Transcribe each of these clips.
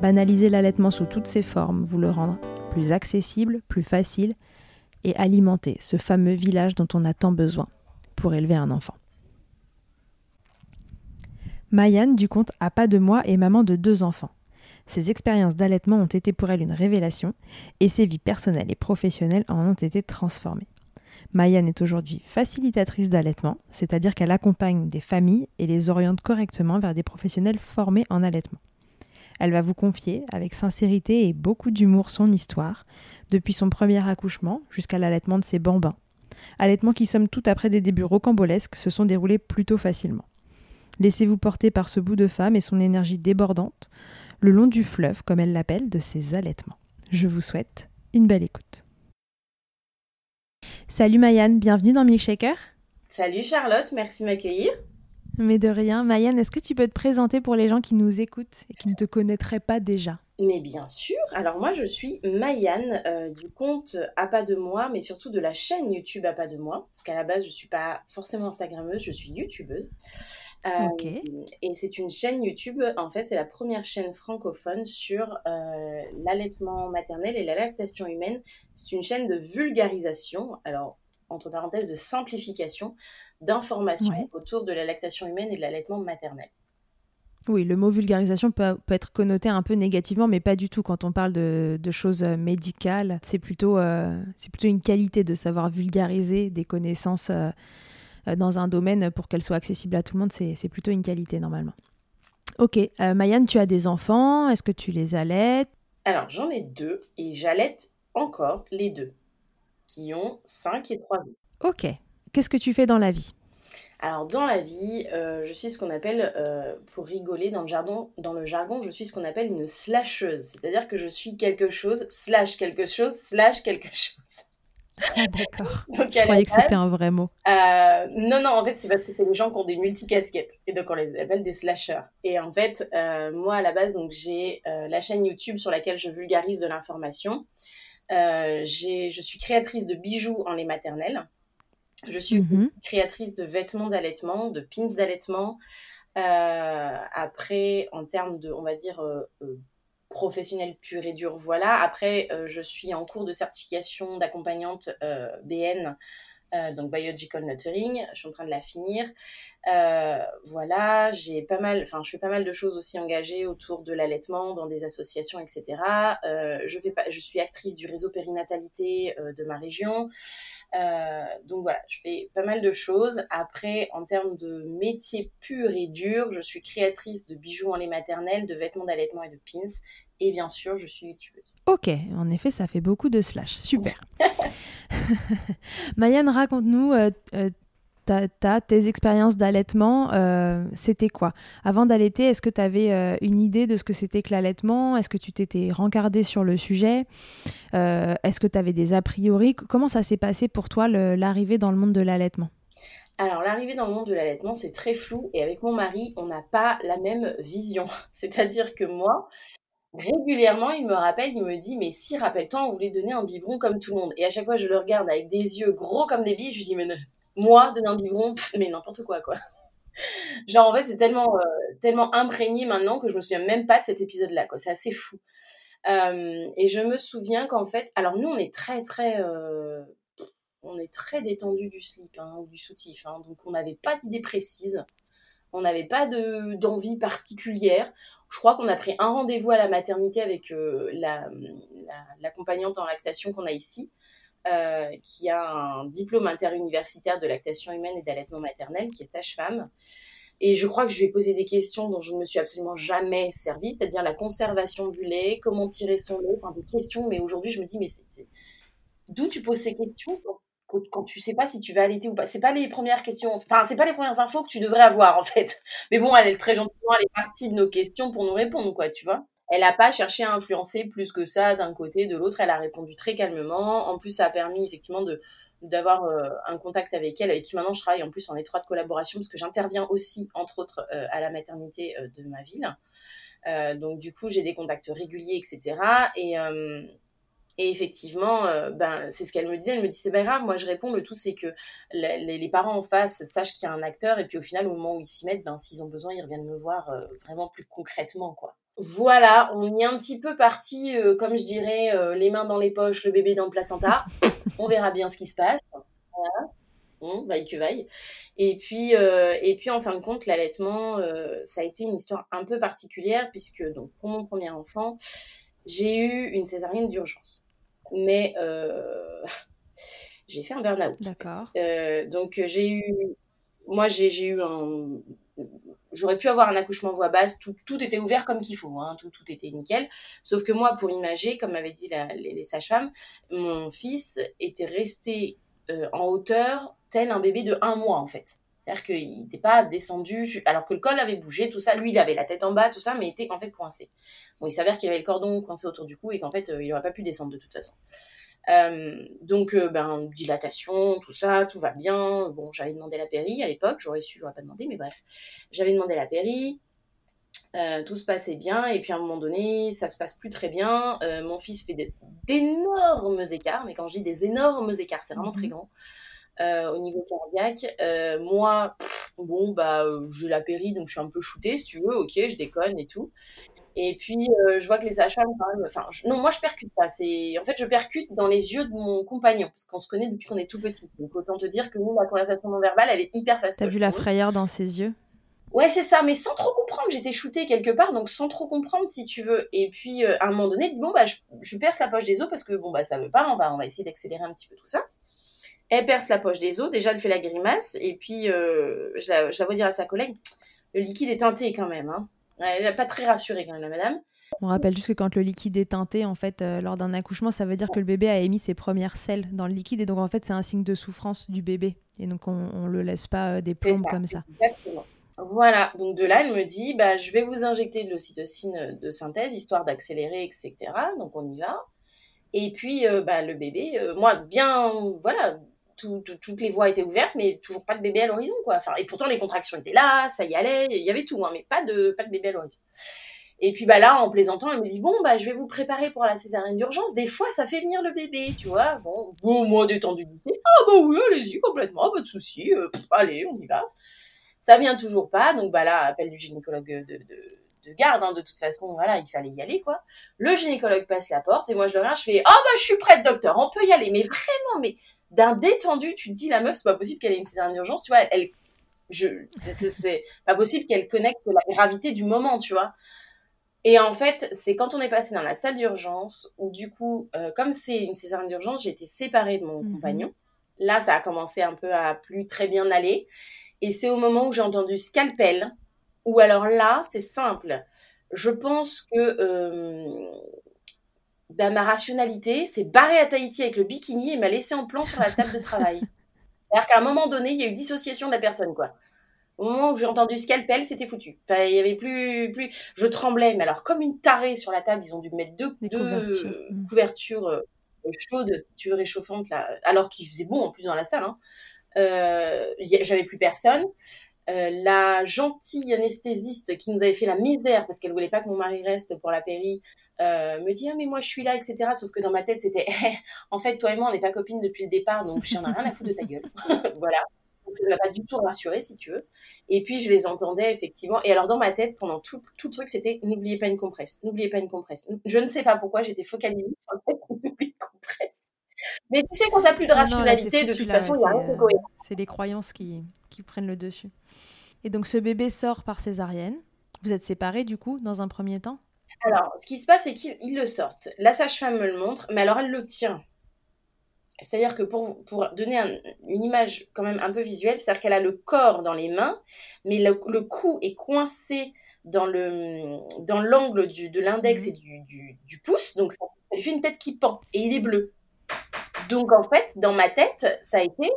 banaliser l'allaitement sous toutes ses formes, vous le rendre plus accessible, plus facile, et alimenter ce fameux village dont on a tant besoin pour élever un enfant. Mayanne du compte à pas de moi est maman de deux enfants. Ses expériences d'allaitement ont été pour elle une révélation et ses vies personnelles et professionnelles en ont été transformées. Mayanne est aujourd'hui facilitatrice d'allaitement, c'est-à-dire qu'elle accompagne des familles et les oriente correctement vers des professionnels formés en allaitement. Elle va vous confier, avec sincérité et beaucoup d'humour, son histoire, depuis son premier accouchement jusqu'à l'allaitement de ses bambins. Allaitement qui, somme tout après des débuts rocambolesques, se sont déroulés plutôt facilement. Laissez-vous porter par ce bout de femme et son énergie débordante, le long du fleuve, comme elle l'appelle, de ses allaitements. Je vous souhaite une belle écoute. Salut Mayanne, bienvenue dans Milkshaker. Salut Charlotte, merci de m'accueillir. Mais de rien. Mayanne, est-ce que tu peux te présenter pour les gens qui nous écoutent et qui ne te connaîtraient pas déjà? Mais bien sûr. Alors moi, je suis Mayanne euh, du compte À pas de moi, mais surtout de la chaîne YouTube À pas de moi. Parce qu'à la base, je ne suis pas forcément Instagrammeuse, je suis YouTubeuse. Ok. Euh, et c'est une chaîne YouTube, en fait, c'est la première chaîne francophone sur euh, l'allaitement maternel et la lactation humaine. C'est une chaîne de vulgarisation, alors entre parenthèses de simplification, d'informations Ouais. autour de la lactation humaine et de l'allaitement maternel. Oui, le mot vulgarisation peut, peut être connoté un peu négativement, mais pas du tout. Quand on parle de, de choses euh, médicales, c'est plutôt, euh, c'est plutôt une qualité de savoir vulgariser des connaissances euh, dans un domaine pour qu'elles soient accessibles à tout le monde. C'est c'est plutôt une qualité normalement. Ok, euh, Mayanne, tu as des enfants. Est-ce que tu les allaites? Alors, j'en ai deux et j'allaite encore les deux, qui ont 5 et 3 ans. Ok. Qu'est-ce que tu fais dans la vie? Alors, dans la vie, euh, je suis ce qu'on appelle, euh, pour rigoler dans le jargon, dans le jargon, je suis ce qu'on appelle une slasheuse. C'est-à-dire que je suis quelque chose, slash quelque chose, slash quelque chose. Ah, D'accord. Je croyais que c'était un vrai mot. euh, non, non, en fait, c'est parce que c'est des gens qui ont des multicasquettes. Et donc, on les appelle des slashers. Et en fait, moi, à la base, donc j'ai la chaîne YouTube sur laquelle je vulgarise de l'information. J'ai- je suis créatrice de bijoux en lait maternel. Je suis Mhm. créatrice de vêtements d'allaitement, de pins d'allaitement. Euh, après, en termes de, on va dire, euh, euh, professionnel pur et dur, voilà. Après, je suis en cours de certification d'accompagnante BN, donc Biological Nurturing. Je suis en train de la finir. Voilà, j'ai pas mal, enfin, je fais pas mal de choses aussi engagées autour de l'allaitement dans des associations, etc. Je, fais pas, je suis actrice du réseau périnatalité de ma région. Euh, donc voilà, je fais pas mal de choses. Après, en termes de métier pur et dur, je suis créatrice de bijoux en lait maternel, de vêtements d'allaitement et de pins. Et bien sûr, je suis youtubeuse. Ok, en effet, ça fait beaucoup de slash. Super. Mayanne, raconte-nous euh, euh, tes expériences d'allaitement. euh, c'était quoi? Avant d'allaiter, est-ce que tu avais une idée de ce que c'était que l'allaitement? Est-ce que tu t'étais rencardée sur le sujet? Euh, Est-ce que tu avais des a priori? Comment ça s'est passé pour toi l'arrivée dans le monde de l'allaitement? Alors, l'arrivée dans le monde de l'allaitement, c'est très flou. Et avec mon mari, on n'a pas la même vision. C'est-à-dire que moi, régulièrement, il me rappelle, il me dit, mais si, rappelle-toi, on voulait donner un biberon comme tout le monde. Et à chaque fois, je le regarde avec des yeux gros comme des billes, je lui dis, mais ne- moi, donner un mais n'importe quoi, quoi. Genre, en fait, c'est tellement, euh, tellement imprégné maintenant que je me souviens même pas de cet épisode-là, quoi. C'est assez fou. Euh, et je me souviens qu'en fait, alors nous, on est très, très, euh, on est très détendu du slip, hein, ou du soutif, hein, donc on n'avait pas d'idée précise. On n'avait pas d'envie particulière. Je crois qu'on a pris un rendez-vous à la maternité avec l'accompagnante la, en lactation qu'on a ici. Qui a un diplôme interuniversitaire de lactation humaine et d'allaitement maternel, qui est sage-femme. Et je crois que je lui ai posé des questions dont je ne me suis absolument jamais servie, c'est-à-dire la conservation du lait, comment tirer son lait, enfin des questions. Mais aujourd'hui, je me dis, mais d'où tu poses ces questions quand, quand, tu sais pas si tu vas allaiter ou pas? C'est pas les premières questions, enfin c'est pas les premières infos que tu devrais avoir en fait. Mais bon, elle est très gentiment, elle est partie de nos questions pour nous répondre, quoi, tu vois. Elle n'a pas cherché à influencer plus que ça d'un côté, de l'autre. Elle a répondu très calmement. En plus, ça a permis effectivement d'avoir euh, un contact avec elle, avec qui maintenant je travaille en plus en étroite collaboration, parce que j'interviens aussi, entre autres, euh, à la maternité euh, de ma ville. donc du coup, j'ai des contacts réguliers, etc. Et, effectivement, ben, c'est ce qu'elle me disait. Elle me dit, c'est pas grave, moi je réponds, le tout c'est que les, les, parents en face sachent qu'il y a un acteur, et puis au final, au moment où ils s'y mettent, ben, s'ils ont besoin, ils reviennent me voir vraiment plus concrètement, quoi. Voilà, on y est un petit peu parti, comme je dirais, les mains dans les poches, le bébé dans le placenta. on verra bien ce qui se passe. Voilà. Bon, vaille que vaille. Et puis, euh, et puis en fin de compte, l'allaitement, euh, ça a été une histoire un peu particulière puisque donc pour mon premier enfant, j'ai eu une césarienne d'urgence. Mais euh, j'ai fait un burn-out. D'accord. donc j'ai eu, moi j'ai eu un, j'aurais pu avoir un accouchement voix basse, tout, tout était ouvert comme qu'il faut, hein, tout, tout était nickel. Sauf que moi, pour imager, comme m'avaient dit les, sages-femmes, mon fils était resté euh, en hauteur tel un bébé de un mois en fait. C'est-à-dire qu'il n'était pas descendu, alors que le col avait bougé, tout ça. Lui, il avait la tête en bas, tout ça, mais était en fait coincé. Bon, il s'avère qu'il avait le cordon coincé autour du cou et qu'en fait, euh, il n'aurait pas pu descendre de toute façon. Euh, donc, euh, ben, dilatation, tout ça, tout va bien. Bon, j'avais demandé la péri à l'époque, j'aurais su, j'aurais pas demandé, mais bref. J'avais demandé la péri, euh, tout se passait bien, et puis à un moment donné, ça se passe plus très bien. mon fils fait d'énormes écarts, mais quand je dis des énormes écarts, c'est vraiment très mhm. grand. au niveau cardiaque. moi, bon, bah, j'ai la péri, donc je suis un peu shootée, si tu veux, ok, je déconne et tout. Et puis, euh, je vois que les sages-femmes, quand même, enfin, non, moi, je percute pas. C'est, en fait, je percute dans les yeux de mon compagnon, parce qu'on se connaît depuis qu'on est tout petit. Donc, autant te dire que nous, la conversation non verbale, elle est hyper facile. T'as vu la frayeur dans ses yeux? Ouais, c'est ça, mais sans trop comprendre. J'étais shootée quelque part, donc sans trop comprendre, si tu veux. Et puis, euh, à un moment donné, dit bon, bah, je, perce la poche des os parce que, bon, bah, ça veut pas, on va, on va essayer d'accélérer un petit peu tout ça. Elle perce la poche des os, déjà, elle fait la grimace, et puis, euh, je, la, je la vois dire à sa collègue, le liquide est teinté quand même, hein. Elle n'est pas très rassurée quand même, la madame. On rappelle juste que quand le liquide est teinté, en fait, euh, lors d'un accouchement, ça veut dire que le bébé a émis ses premières selles dans le liquide et donc en fait, c'est un signe de souffrance du bébé. Et donc, on ne le laisse pas euh, des plombes comme ça. Exactement. Voilà, donc de là, elle me dit, bah, je vais vous injecter de l'ocytocine de synthèse, histoire d'accélérer, etc. Donc on y va. Et puis, euh, bah, le bébé, moi, bien, voilà, toutes les voies étaient ouvertes, mais toujours pas de bébé à l'horizon, quoi. Enfin, et pourtant, les contractions étaient là, ça y allait, il y avait tout, hein, mais pas de, pas de bébé à l'horizon. Et puis bah là, en plaisantant, elle me dit bon bah je vais vous préparer pour la césarienne d'urgence. Des fois, ça fait venir le bébé, tu vois. Bon, bon moi détendu Ah bah oui, allez-y complètement, pas de souci. Euh, allez, on y va. Ça vient toujours pas, donc bah là, appel du gynécologue de, de, de garde. Hein, de toute façon, voilà, il fallait y aller quoi. Le gynécologue passe la porte et moi je le regarde, je fais oh bah je suis prête docteur, on peut y aller. Mais vraiment, mais d'un détendu, tu te dis la meuf, c'est pas possible qu'elle ait une césarienne d'urgence, tu vois. Elle, je, c'est pas possible qu'elle connecte la gravité du moment, tu vois. Et en fait, c'est quand on est passé dans la salle d'urgence, où du coup, euh, comme c'est une césarienne d'urgence, j'ai été séparée de mon mhm. compagnon. Là, ça a commencé un peu à plus très bien aller. Et c'est au moment où j'ai entendu scalpel, ou alors là, c'est simple. Je pense que euh, bah, ma rationalité s'est barrée à Tahiti avec le bikini et m'a laissé en plan sur la table de travail. C'est-à-dire qu'à un moment donné, il y a eu dissociation de la personne, quoi. Au moment où j'ai entendu scalpel, c'était foutu. Enfin, il y avait plus, plus. Je tremblais, mais alors comme une tarée sur la table, ils ont dû mettre deux, couvertures, mm. euh, chaudes, si tu veux, réchauffantes là, alors qu'il faisait bon en plus dans la salle. Hein. Euh, J'avais plus personne. Euh, la gentille anesthésiste qui nous avait fait la misère parce qu'elle voulait pas que mon mari reste pour la péri euh, me dit ah mais moi je suis là etc sauf que dans ma tête c'était en fait toi et moi on n'est pas copines depuis le départ donc j'en ai rien à foutre de ta gueule voilà donc ça ne m'a pas du tout rassuré si tu veux. Et puis je les entendais effectivement. Et alors dans ma tête, pendant tout, tout le truc, c'était n'oubliez pas une compresse, n'oubliez pas une compresse. Je ne sais pas pourquoi j'étais focalisée sur le fait n'oubliez une compresse. Mais tu sais, quand tu n'as plus de rationalité, de toute façon, il n'y a rien de cohérent. C'est les croyances qui, qui prennent le dessus. Et donc ce bébé sort par césarienne. Vous êtes séparés du coup dans un premier temps? Alors, ce qui se passe, c'est qu'ils le sortent. La sage-femme me le montre, mais alors elle le tient. C'est-à-dire que pour, pour donner une image quand même un peu visuelle, c'est-à-dire qu'elle a le corps dans les mains, mais le, cou est coincé dans le dans l'angle de l'index mhm. et du, du, pouce, donc ça, lui fait une tête qui pend, et il est bleu. Donc en fait, dans ma tête, ça a été,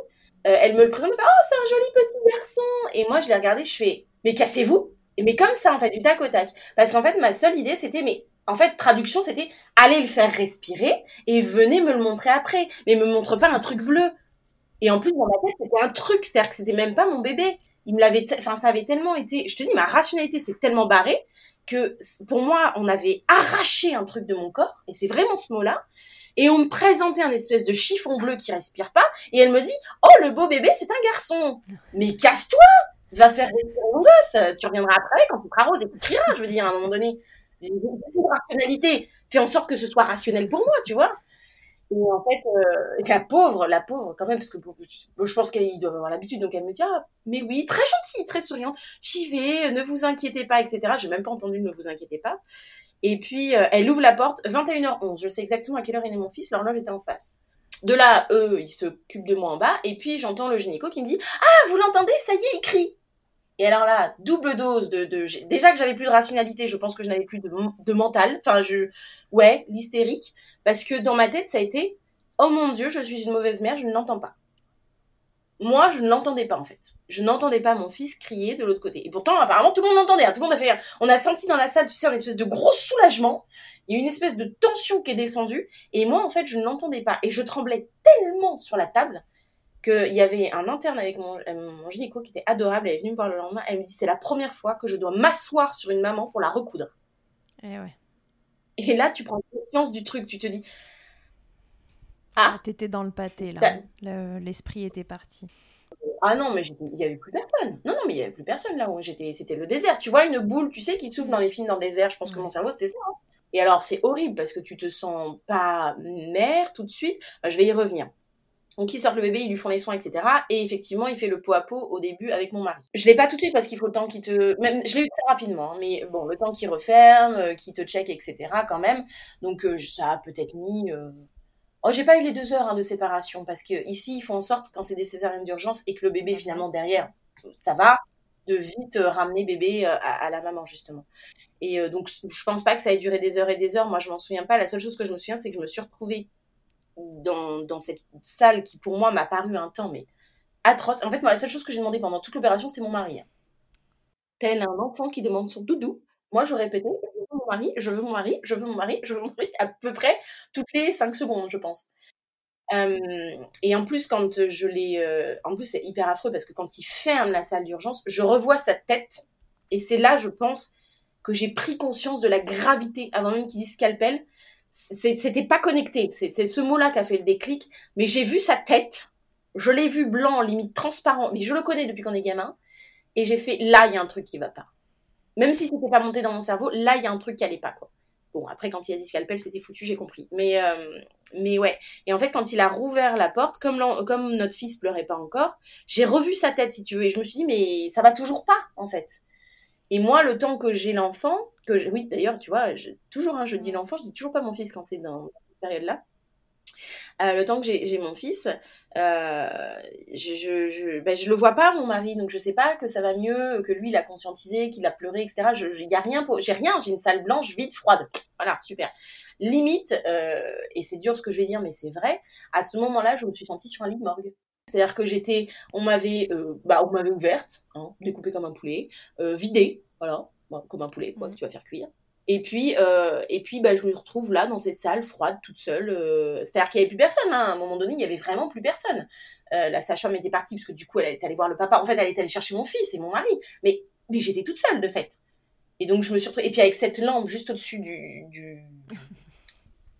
euh, elle me le présente, oh c'est un joli petit garçon, et moi je l'ai regardé, je fais, mais cassez-vous, mais comme ça en fait, du tac au tac, parce qu'en fait ma seule idée c'était, mais en fait, traduction, c'était allez le faire respirer et venez me le montrer après. Mais me montre pas un truc bleu. Et en plus, dans ma tête, c'était un truc. C'est-à-dire que c'était même pas mon bébé. Il me l'avait, enfin, ça avait tellement été, je te dis, ma rationalité, c'était tellement barré que pour moi, on avait arraché un truc de mon corps. Et c'est vraiment ce mot-là. Et on me présentait un espèce de chiffon bleu qui respire pas. Et elle me dit, oh, le beau bébé, c'est un garçon. Mais casse-toi! Va faire respirer mon gosse. Tu reviendras après quand il sera rose et tu crieras, je veux dire, à un moment donné. J'ai rationalité. Fais en sorte que ce soit rationnel pour moi, tu vois. Et en fait, euh, la pauvre, la pauvre, quand même, parce que je pense qu'elle doit avoir l'habitude, donc elle me dit, ah, mais oui, très gentille, très souriante, j'y vais, ne vous inquiétez pas, etc. J'ai même pas entendu, ne vous inquiétez pas. Et puis, euh, elle ouvre la porte, 21h11, je sais exactement à quelle heure est mon fils, l'horloge était en face. De là, eux, ils s'occupent de moi en bas, et puis j'entends le gynéco qui me dit, ah, vous l'entendez, ça y est, il crie. Et alors là, double dose de, déjà que j'avais plus de rationalité, je pense que je n'avais plus de, de mental. Enfin, je, ouais, l'hystérique, parce que dans ma tête, ça a été, oh mon dieu, je suis une mauvaise mère, je ne l'entends pas. Moi, je ne l'entendais pas en fait. Je n'entendais pas mon fils crier de l'autre côté. Et pourtant, apparemment, tout le monde l'entendait. Hein. Tout le monde a fait. On a senti dans la salle, tu sais, une espèce de gros soulagement. Il y a une espèce de tension qui est descendue. Et moi, en fait, je ne l'entendais pas. Et je tremblais tellement sur la table qu'il y avait un interne avec mon, euh, mon, gynéco qui était adorable, elle est venue me voir le lendemain, elle me dit c'est la première fois que je dois m'asseoir sur une maman pour la recoudre. Et, eh ouais. et là, tu prends conscience du truc, tu te dis... Ah, ah t'étais dans le pâté, là. L'esprit était parti. Ah non, mais il n'y avait plus personne. Non, non, mais il n'y avait plus personne là où j'étais. C'était le désert. Tu vois une boule, tu sais, qui souffle dans les films dans le désert. Je pense que mon cerveau, c'était ça. Hein. Et alors, c'est horrible parce que tu te sens pas mère tout de suite. je vais y revenir. Donc, il sort le bébé, ils lui font les soins, etc. Et effectivement, il fait le pot à pot au début avec mon mari. Je l'ai pas tout de suite parce qu'il faut le temps qu'il te. Même, je l'ai eu très rapidement, hein, mais bon, le temps qu'il referme, euh, qu'il te check, etc. quand même. Donc, euh, ça a peut-être mis. Euh... Oh, j'ai pas eu les deux heures hein, de séparation parce que ici, ils font en sorte, quand c'est des césariennes d'urgence et que le bébé finalement derrière, ça va, de vite euh, ramener bébé à, à, la maman, justement. Et donc, je pense pas que ça ait duré des heures et des heures. Moi, je m'en souviens pas. La seule chose que je me souviens, c'est que je me suis retrouvée dans, dans cette salle qui, pour moi, m'a paru un temps, mais atroce. En fait, moi, la seule chose que j'ai demandé pendant toute l'opération, c'était mon mari. Tel un enfant qui demande son doudou. Moi, je répétais, mon mari, je veux mon mari, je veux mon mari, je veux mon mari, à peu près toutes les 5 secondes, je pense. et en plus, quand je l'ai. En plus, c'est hyper affreux parce que quand il ferme la salle d'urgence, je revois sa tête. Et c'est là, je pense, que j'ai pris conscience de la gravité, avant même qu'il dise scalpel, c'était pas connecté. C'est ce mot-là qui a fait le déclic. Mais j'ai vu sa tête. Je l'ai vu blanc, limite transparent. Mais je le connais depuis qu'on est gamin. Et j'ai fait, là, il y a un truc qui va pas. Même si c'était pas monté dans mon cerveau, là, il y a un truc qui allait pas, quoi. Bon, après, quand il a dit scalpel, c'était foutu, j'ai compris. Mais, euh, mais ouais. Et en fait, quand il a rouvert la porte, comme, comme notre fils pleurait pas encore, j'ai revu sa tête, si tu veux. Et je me suis dit, mais ça va toujours pas, en fait. Et moi, le temps que j'ai l'enfant, que oui, d'ailleurs, tu vois, toujours, hein, je dis l'enfant, je dis toujours pas mon fils quand c'est dans cette période-là. Euh, le temps que j'ai mon fils, euh, je, je, je, ben, je, le vois pas, mon mari, donc je sais pas que ça va mieux, que lui, il a conscientisé, qu'il a pleuré, etc. Il n'y a rien, j'ai rien, j'ai une salle blanche, vide, froide. Voilà, super. Limite, euh, et c'est dur ce que je vais dire, mais c'est vrai, à ce moment-là, je me suis sentie sur un lit de morgue. C'est-à-dire que j'étais, on m'avait, euh, bah, on m'avait ouverte, hein, découpée comme un poulet, euh, vidée, voilà, comme un poulet, quoi, que tu vas faire cuire. Et puis, euh, et puis bah, je me retrouve là, dans cette salle froide, toute seule. C'est-à-dire qu'il n'y avait plus personne. Hein. À un moment donné, il n'y avait vraiment plus personne. la sage-femme était partie, parce que du coup, elle est allée voir le papa. En fait, elle est allée chercher mon fils et mon mari. Mais, mais j'étais toute seule, de fait. Et donc, je me suis retrouvée. Et puis, avec cette lampe juste au-dessus du. du...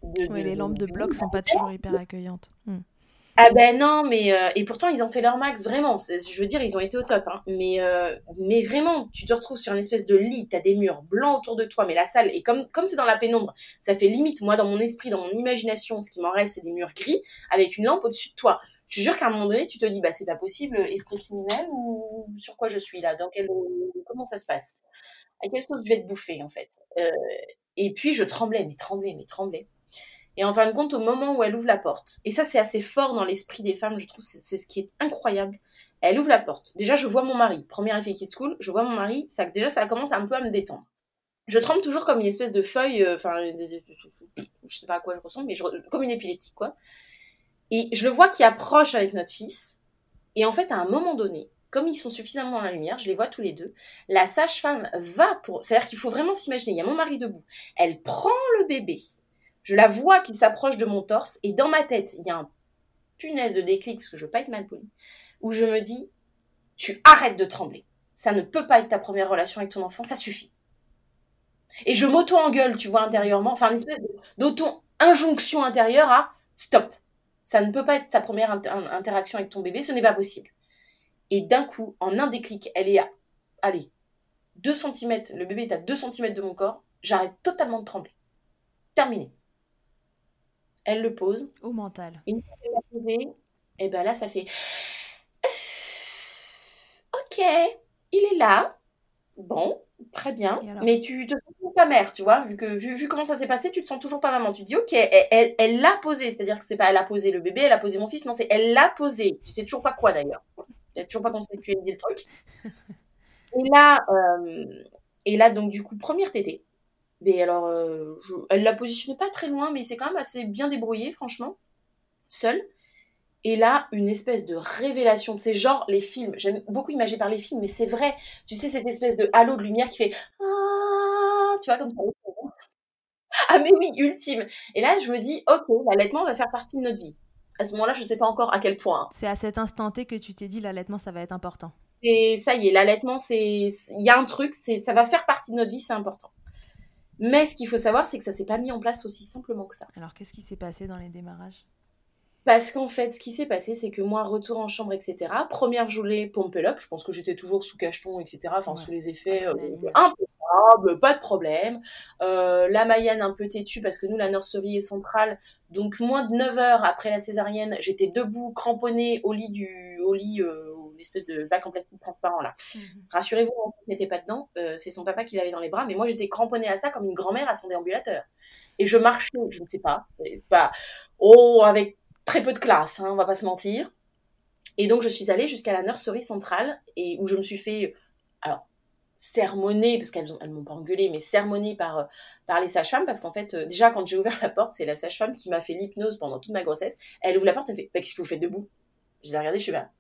oui, les lampes de bloc sont pas toujours hyper accueillantes. Hmm. Ah ben non, mais euh, et pourtant ils ont fait leur max, vraiment. Je veux dire, ils ont été au top. Hein. Mais euh, mais vraiment, tu te retrouves sur une espèce de lit, t'as des murs blancs autour de toi, mais la salle et comme comme c'est dans la pénombre, ça fait limite. Moi, dans mon esprit, dans mon imagination, ce qui m'en reste, c'est des murs gris avec une lampe au-dessus de toi. je jure qu'à un moment donné, tu te dis, bah, c'est pas possible, esprit criminel ou sur quoi je suis là? Dans quel, comment ça se passe? À quelle chose je vais être bouffée, en fait? Euh, Et puis, je tremblais, mais tremblais, mais tremblais. Et en fin de compte, au moment où elle ouvre la porte, et ça, c'est assez fort dans l'esprit des femmes, je trouve, c'est ce qui est incroyable. Elle ouvre la porte. Déjà, je vois mon mari. Premier effet Kid School, je vois mon mari. Déjà, ça commence un peu à me détendre. Je tremble toujours comme une espèce de feuille, euh, enfin, je sais pas à quoi je ressemble, mais comme une épileptique, quoi. Et je le vois qui approche avec notre fils. Et en fait, à un moment donné, comme ils sont suffisamment dans la lumière, je les vois tous les deux, la sage-femme va pour... C'est-à-dire qu'il faut vraiment s'imaginer, il y a mon mari debout. Elle prend le bébé. Je la vois qui s'approche de mon torse. Et dans ma tête, il y a un punaise de déclic, parce que je veux pas être mal poli, où je me dis, tu arrêtes de trembler. Ça ne peut pas être ta première relation avec ton enfant, ça suffit. Et je m'auto-engueule, tu vois, intérieurement, enfin une espèce d'auto-injonction intérieure à stop. Ça ne peut pas être ta première interaction avec ton bébé, ce n'est pas possible. Et d'un coup, en un déclic, elle est à, allez, 2 cm, le bébé est à 2 cm de mon corps, j'arrête totalement de trembler. Terminé. Elle le pose. Au mental. Une fois qu'elle l'a posé, et ben là, ça fait Ok, il est là. Bon, très bien. Mais tu te sens toujours pas mère, tu vois, vu, que, vu, comment ça s'est passé, tu te sens toujours pas maman. Tu te dis, ok, elle l'a posé, c'est-à-dire que c'est pas elle a posé le bébé, elle a posé mon fils, non, c'est elle l'a posé. Tu sais toujours pas quoi d'ailleurs. Tu toujours pas constitué le truc. Et là, euh, et là, donc du coup, première tétée. Mais alors, euh, elle la positionnait pas très loin, mais c'est quand même assez bien débrouillé, franchement, seule. Et là, une espèce de révélation. de ces genre les films. J'aime beaucoup imaginer par les films, mais c'est vrai. Tu sais, cette espèce de halo de lumière qui fait. Ah, tu vois, comme ça. Ah, mais oui, ultime. Et là, je me dis, ok, l'allaitement va faire partie de notre vie. À ce moment-là, je ne sais pas encore à quel point. C'est à cet instant T que tu t'es dit, l'allaitement, ça va être important. Et ça y est, l'allaitement, c'est. Il y a un truc, c'est ça va faire partie de notre vie, c'est important. Mais ce qu'il faut savoir, c'est que ça s'est pas mis en place aussi simplement que ça. Alors, qu'est-ce qui s'est passé dans les démarrages? Parce qu'en fait, ce qui s'est passé, c'est que moi, retour en chambre, etc. Première journée, pompe up. Je pense que j'étais toujours sous cacheton, etc. Enfin, sous les effets euh, impeccable, pas de problème. Euh, la Mayenne un peu têtue parce que nous, la nurserie est centrale. Donc, moins de 9 heures après la césarienne, j'étais debout, cramponnée au lit du, au lit, euh, l'espèce de bac en plastique transparent là. Mhm. Rassurez-vous, mon fils n'était pas dedans. Euh, c'est son papa qui l'avait dans les bras. Mais moi, j'étais cramponnée à ça comme une grand-mère à son déambulateur. Et je marchais, je ne sais pas, pas, oh, avec très peu de classe, hein, on va pas se mentir. Et donc je suis allée jusqu'à la nurserie centrale et où je me suis fait, alors sermonner parce qu'elles elles m'ont pas engueulé, mais sermonner par par les sages-femmes parce qu'en fait euh, déjà quand j'ai ouvert la porte, c'est la sage-femme qui m'a fait l'hypnose pendant toute ma grossesse. Elle ouvre la porte, elle fait bah, qu'est-ce que vous faites debout? Je l'ai regardé, je suis là.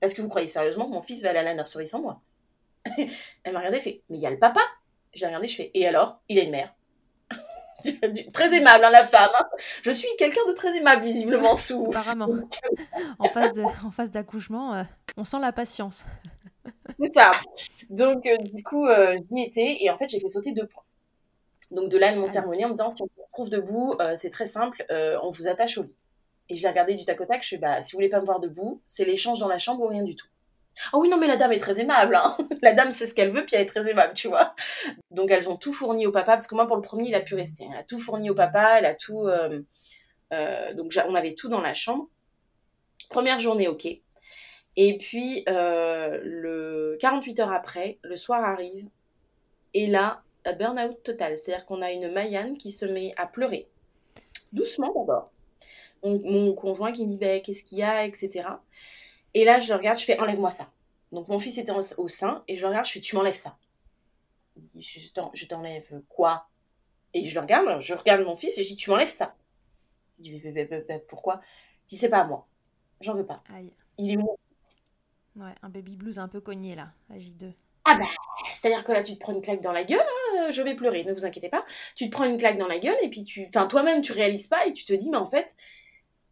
Est-ce que vous croyez sérieusement que mon fils va aller à la nurserie sans moi Elle m'a regardé, fait mais il y a le papa. J'ai regardé, je fais et alors? Il est une mère très aimable, hein, la femme. Hein. Je suis quelqu'un de très aimable, visiblement, sous. Apparemment. en face de, en face d'accouchement, euh, on sent la patience. C'est ça. Donc, euh, du coup, euh, j'y étais et en fait, j'ai fait sauter deux points. Donc, de là, de mon ah. cérémonie, en me disant si on se retrouve debout, c'est très simple, on vous attache au lit. Et je l'ai regardé du tac au tac, je suis bah, si vous voulez pas me voir debout, c'est l'échange dans la chambre ou rien du tout. Ah oui, non, mais la dame est très aimable. Hein. La dame sait ce qu'elle veut, puis elle est très aimable, tu vois. Donc elles ont tout fourni au papa, parce que moi, pour le premier, il a pu rester. Elle a tout fourni au papa, elle a tout. Euh, euh, donc on avait tout dans la chambre. Première journée, ok. Et puis, euh, le 48 heures après, le soir arrive, et là, burn-out total. C'est-à-dire qu'on a une Mayanne qui se met à pleurer. Doucement d'abord. Mon, conjoint qui me dit bah, qu'est-ce qu'il y a, etc. Et là, je le regarde, je fais enlève-moi ça. Donc mon fils était au sein et je le regarde, je fais tu m'enlèves ça. Je t'enlève quoi? Et je le regarde, je regarde mon fils et je dis tu m'enlèves ça. Il dit pourquoi? Je dis c'est pas à moi. J'en veux pas. Il est mon Ouais, un baby blues un peu cogné là, à J2. Ah bah, c'est-à-dire que là, tu te prends une claque dans la gueule, hein, je vais pleurer, ne vous inquiétez pas. Tu te prends une claque dans la gueule et puis tu, enfin, toi-même, tu réalises pas et tu te dis, mais en fait,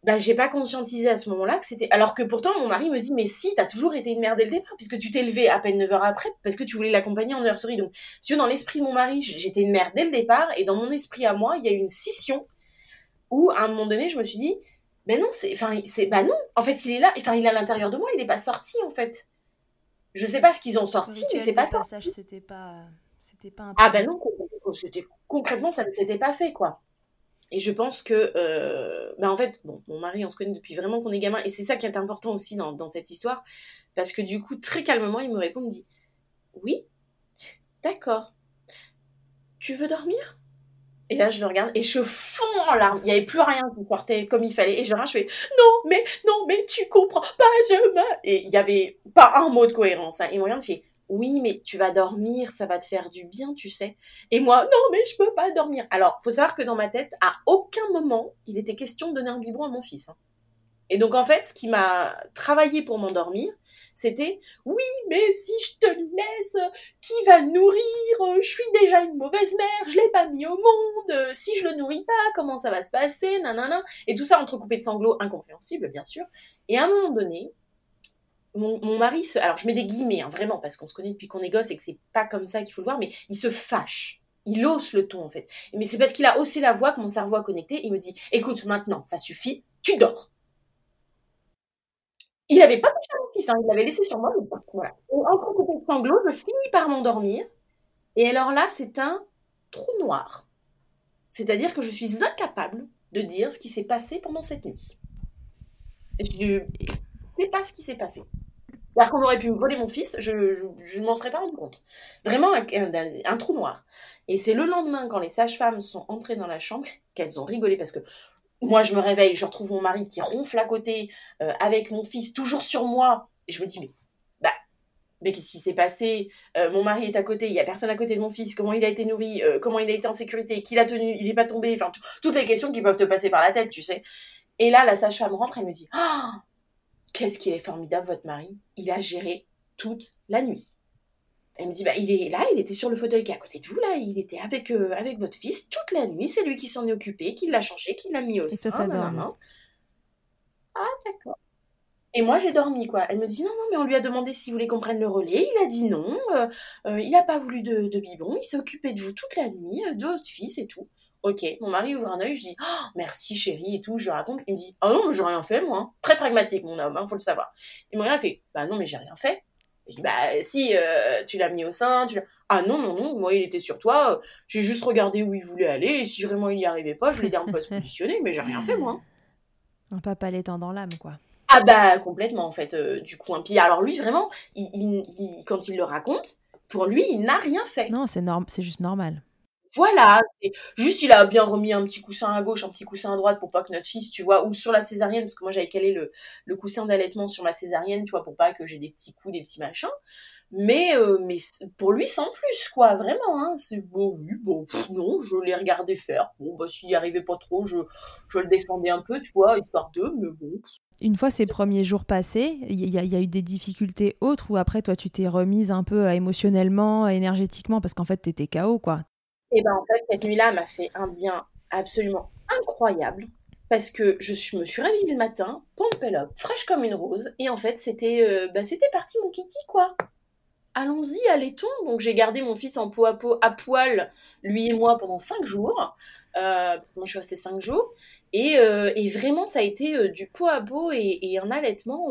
bah, j'ai pas conscientisé à ce moment-là que c'était. Alors que pourtant, mon mari me dit, mais si, t'as toujours été une mère dès le départ, puisque tu t'es levée à peine 9 heures après, parce que tu voulais l'accompagner en nurserie. Donc, si dans l'esprit de mon mari, j'étais une mère dès le départ, et dans mon esprit à moi, il y a eu une scission où, à un moment donné, je me suis dit, ben non, c'est. Enfin, c'est. Bah non, en fait, il est là, enfin, il est à l'intérieur de moi, il n'est pas sorti, en fait. Je sais pas ce qu'ils ont sorti, mais c'est pas ça. C'était pas. C'était pas un Ah ben non, c'était concrètement, ça ne s'était pas fait, quoi. Et je pense que, euh, bah en fait, bon, mon mari, on se connaît depuis vraiment qu'on est gamin, et c'est ça qui est important aussi dans, dans, cette histoire, parce que du coup, très calmement, il me répond, il me dit, oui, d'accord, tu veux dormir? Et là, je le regarde et je fonds en larmes. Il n'y avait plus rien qui sortait comme il fallait. Et je je fais Non, mais, non, mais tu comprends pas, je me. Et il n'y avait pas un mot de cohérence. Hein. Il me regarde et Oui, mais tu vas dormir, ça va te faire du bien, tu sais. Et moi, non, mais je peux pas dormir. Alors, faut savoir que dans ma tête, à aucun moment, il était question de donner un biberon à mon fils. Hein. Et donc, en fait, ce qui m'a travaillé pour m'endormir, c'était oui, mais si je te laisse, qui va le nourrir? Je suis déjà une mauvaise mère, je l'ai pas mis au monde. Si je le nourris pas, comment ça va se passer? Nanana. Et tout ça entrecoupé de sanglots incompréhensibles, bien sûr. Et à un moment donné, mon, mari se, alors je mets des guillemets, hein, vraiment, parce qu'on se connaît depuis qu'on est gosse et que c'est pas comme ça qu'il faut le voir, mais il se fâche. Il hausse le ton, en fait. Mais c'est parce qu'il a haussé la voix que mon cerveau a connecté. Il me dit, écoute, maintenant, ça suffit, tu dors. Il n'avait pas touché à mon fils, hein, il l'avait laissé sur moi. Voilà. entre coupé de sanglots, je finis par m'endormir. Et alors là, c'est un trou noir. C'est-à-dire que je suis incapable de dire ce qui s'est passé pendant cette nuit. Pas ce qui s'est passé. Alors qu'on aurait pu me voler mon fils, je ne m'en serais pas rendu compte. Vraiment un, trou noir. Et c'est le lendemain, quand les sages-femmes sont entrées dans la chambre, qu'elles ont rigolé parce que moi, je me réveille, je retrouve mon mari qui ronfle à côté, euh, avec mon fils toujours sur moi. Et je me dis, mais, bah, mais qu'est-ce qui s'est passé? Euh, Mon mari est à côté, il y a personne à côté de mon fils. Comment il a été nourri euh, Comment il a été en sécurité Qui l'a tenu Il n'est pas tombé Enfin, toutes les questions qui peuvent te passer par la tête, tu sais. Et là, la sage-femme rentre, elle me dit, ah, qu'est-ce qu'il est formidable, votre mari? Il a géré toute la nuit. Elle me dit, bah, il est là, il était sur le fauteuil qui est à côté de vous, là, il était avec, euh, avec votre fils toute la nuit, c'est lui qui s'en est occupé, qui l'a changé, qui l'a mis au sein. Ah, d'accord. Et moi, j'ai dormi, quoi. Elle me dit, non, non, mais on lui a demandé s'il voulait qu'on prenne le relais, il a dit non, euh, euh, il n'a pas voulu de, de biberon, il s'est occupé de vous toute la nuit, de votre fils et tout. Ok, mon mari ouvre un œil, je dis oh, merci chérie et tout, je raconte. Il me dit ah non, mais j'ai rien fait moi. Hein. Très pragmatique mon homme, hein, faut le savoir. Il me regarde, fait bah non, mais j'ai rien fait. Je dis, bah si, euh, tu l'as mis au sein, tu Ah non, non, non, moi il était sur toi, j'ai juste regardé où il voulait aller, et si vraiment il n'y arrivait pas, je l'ai un peu positionné, mais j'ai rien fait moi. Un papa l'étend dans l'âme, quoi. Ah bah complètement en fait, euh, du coup. un Puis alors lui vraiment, il, quand il le raconte, pour lui, il n'a rien fait. Non, c'est norm c'est juste normal. Voilà, juste il a bien remis un petit coussin à gauche, un petit coussin à droite pour pas que notre fils, tu vois, ou sur la césarienne, parce que moi j'avais calé le, le coussin d'allaitement sur ma césarienne, tu vois, pour pas que j'ai des petits coups, des petits machins. Mais, euh, mais pour lui, sans plus, quoi, vraiment. Hein. C'est bon, oui, bon, non, je l'ai regardé faire. Bon, bah, s'il n'y arrivait pas trop, je, je le descendais un peu, tu vois, histoire de, mais bon. Une fois ces premiers jours passés, il y, y, a eu des difficultés autres ou après, toi, tu t'es remise un peu euh, émotionnellement, énergétiquement, parce qu'en fait, t'étais KO, quoi? Et ben en fait, cette nuit-là m'a fait un bien absolument incroyable parce que je me suis réveillée le matin, up, fraîche comme une rose, et en fait, c'était euh, bah, c'était parti mon kiki, quoi. Allons-y, allez-t-on Donc j'ai gardé mon fils en peau à peau, à poil, lui et moi, pendant cinq jours, euh, parce que moi je suis restée cinq jours, et, euh, et vraiment, ça a été du peau à peau et, et un allaitement...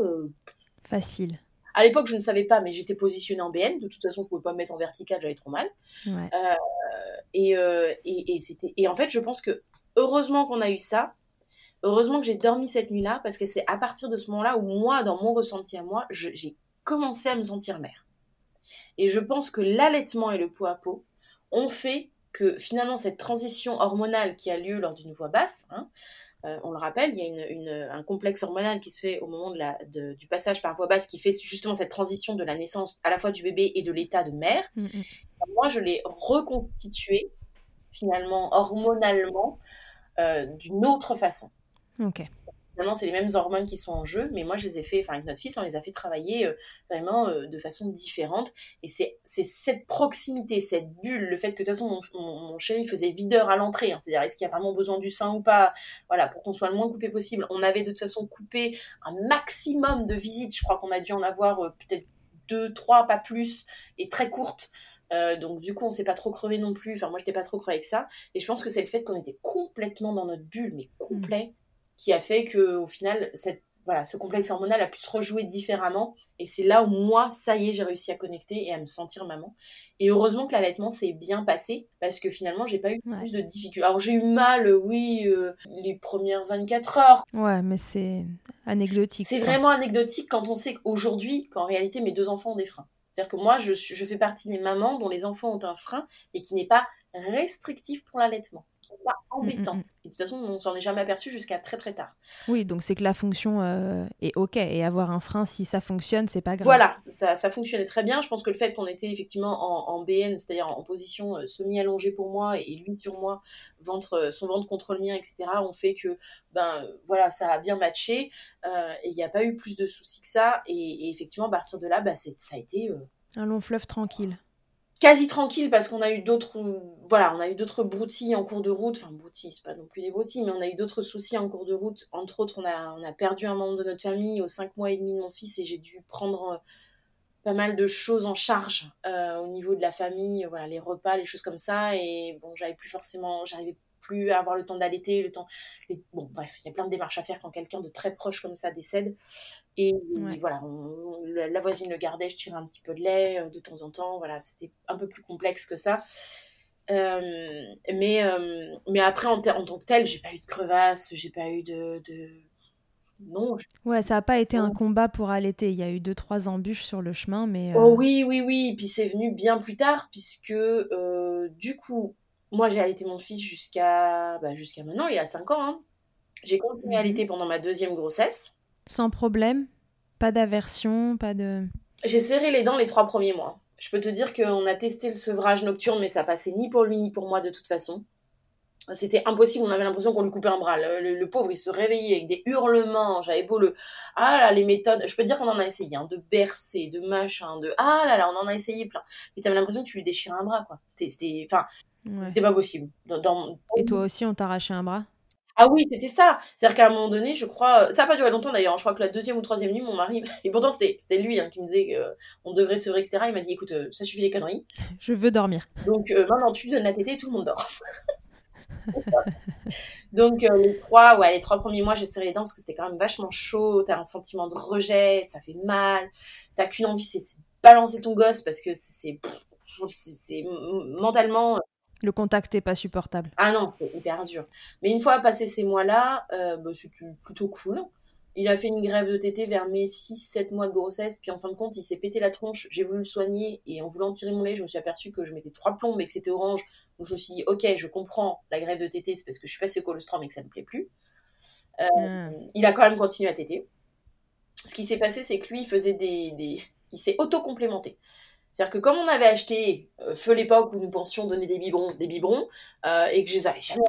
Facile. À l'époque, je ne savais pas, mais j'étais positionnée en BN. De toute façon, je ne pouvais pas me mettre en vertical, j'avais trop mal. Euh, et, et, c'était, et en fait, je pense que heureusement qu'on a eu ça. Heureusement que j'ai dormi cette nuit-là, parce que c'est à partir de ce moment-là où moi, dans mon ressenti à moi, j'ai commencé à me sentir mère. Et je pense que l'allaitement et le pot à peau ont fait que finalement cette transition hormonale qui a lieu lors d'une voix basse, hein, euh, on le rappelle, il y a un complexe hormonal qui se fait au moment de la, du passage par voie basse qui fait justement cette transition de la naissance à la fois du bébé et de l'état de mère. Mm, mm. Moi, je l'ai reconstitué finalement hormonalement euh, d'une autre façon. Ok c'est les mêmes hormones qui sont en jeu, mais moi, je les ai fait, enfin, avec notre fils, on les a fait travailler euh, vraiment euh, de façon différente. Et c'est cette proximité, cette bulle, le fait que de toute façon, mon, chéri faisait videur à l'entrée, hein, c'est-à-dire est-ce qu'il y a vraiment besoin du sein ou pas, voilà, pour qu'on soit le moins coupé possible. On avait de toute façon coupé un maximum de visites, je crois qu'on a dû en avoir peut-être deux, trois, pas plus, et très courtes. Donc du coup, on s'est pas trop crevé non plus. Enfin, moi, j'étais pas trop crevé avec ça. Et je pense que c'est le fait qu'on était complètement dans notre bulle, mais complet qui a fait que au final cette voilà, ce complexe hormonal a pu se rejouer différemment. Et c'est là où moi, ça y est, j'ai réussi à connecter et à me sentir maman. Et heureusement que l'allaitement s'est bien passé parce que finalement, j'ai pas eu plus de difficultés. Alors j'ai eu mal, oui, euh, les premières 24 heures. Ouais, mais c'est anecdotique. C'est vraiment anecdotique quand on sait qu'aujourd'hui, qu'en réalité, mes deux enfants ont des freins. C'est-à-dire que moi, je, je fais partie des mamans dont les enfants ont un frein et qui n'est pas restrictif pour l'allaitement, qui n'est pas mm, mm, embêtant. Mm. Et de toute façon, on s'en est jamais aperçu jusqu'à très très tard. Oui, donc c'est que la fonction euh, est OK. Et avoir un frein, si ça fonctionne, c'est pas grave. Voilà, ça, ça, fonctionnait très bien. Je pense que le fait qu'on était effectivement en, BN, c'est-à-dire en position euh, semi-allongée pour moi et lui sur moi, ventre, euh, son ventre contre le mien, etc., on fait que ben voilà, ça a bien matché. et il n'y a pas eu plus de soucis que ça. Et, effectivement, à partir de là, bah, ça a été. Un long fleuve tranquille quasi tranquille parce qu'on a eu d'autres voilà on a eu d'autres broutilles en cours de route. Enfin broutilles c'est pas non plus des broutilles mais on a eu d'autres soucis en cours de route. Entre autres on a on a perdu un membre de notre famille aux cinq mois et demi de mon fils et j'ai dû prendre euh, pas mal de choses en charge euh, au niveau de la famille voilà les repas les choses comme ça. Et bon j'avais plus forcément j'arrivais plus avoir le temps d'allaiter, le temps. Bon, bref, il y a plein de démarches à faire quand quelqu'un de très proche comme ça décède. Et, voilà, la voisine le gardait, je tirais un petit peu de lait euh, de temps en temps. Voilà, c'était un peu plus complexe que ça. Euh, mais, euh, mais après, en, tant que tel, j'ai pas eu de crevasse, j'ai pas eu de. Non. Ouais, ça n'a pas été un combat pour allaiter. Il y a eu deux, trois embûches sur le chemin, mais. Oh oui, oui, oui. Puis c'est venu bien plus tard, puisque du coup, moi, j'ai allaité mon fils jusqu'à bah, jusqu'à maintenant, il a 5 ans. Hein. J'ai continué à mhm. allaiter pendant ma deuxième grossesse. Sans problème Pas d'aversion Pas de. J'ai serré les dents les trois premiers mois. Je peux te dire qu'on a testé le sevrage nocturne, mais ça passait ni pour lui ni pour moi de toute façon. C'était impossible, on avait l'impression qu'on lui coupait un bras. Le, pauvre, il se réveillait avec des hurlements. J'avais beau le. Ah là, les méthodes. Je peux te dire qu'on en a essayé, hein, de bercer, de machin, de. Ah là là, on en a essayé plein. Mais t'avais l'impression que tu lui déchirais un bras, quoi. C'était. Enfin, c'était pas possible. Dans, Et toi aussi, on t'a arraché un bras? Ah oui, c'était ça. C'est-à-dire qu'à un moment donné, je crois, ça n'a pas duré longtemps d'ailleurs. Je crois que la deuxième ou troisième nuit, mon mari, et pourtant c'était lui hein, qui me disait qu'on devrait se vrai, etc. Il m'a dit, écoute, euh, ça suffit les conneries. Je veux dormir. Donc euh, maintenant, tu donnes la tétée et tout le monde dort. Donc euh, les trois, ouais, les trois premiers mois, j'ai serré les dents parce que c'était quand même vachement chaud. T'as un sentiment de rejet, ça fait mal. T'as qu'une envie, c'est de balancer ton gosse parce que c'est c'est mentalement le contact n'est pas supportable. Ah non, c'est hyper dur. Mais une fois passé ces mois-là, euh, bah, c'était plutôt cool. Il a fait une grève de tétée vers mes 6-7 mois de grossesse, puis en fin de compte, il s'est pété la tronche. J'ai voulu le soigner, et en voulant tirer mon lait, je me suis aperçue que je mettais trois plombs et que c'était orange. Donc je me suis dit, ok, je comprends la grève de tétée, c'est parce que je suis passée au colostrum et que ça ne me plaît plus. Euh, ah. Il a quand même continué à téter. Ce qui s'est passé, c'est que lui, il faisait des... des... Il s'est auto-complémenté. C'est-à-dire que comme on avait acheté euh, feu l'époque où nous pensions donner des biberons, des biberons, euh, et que je les avais jamais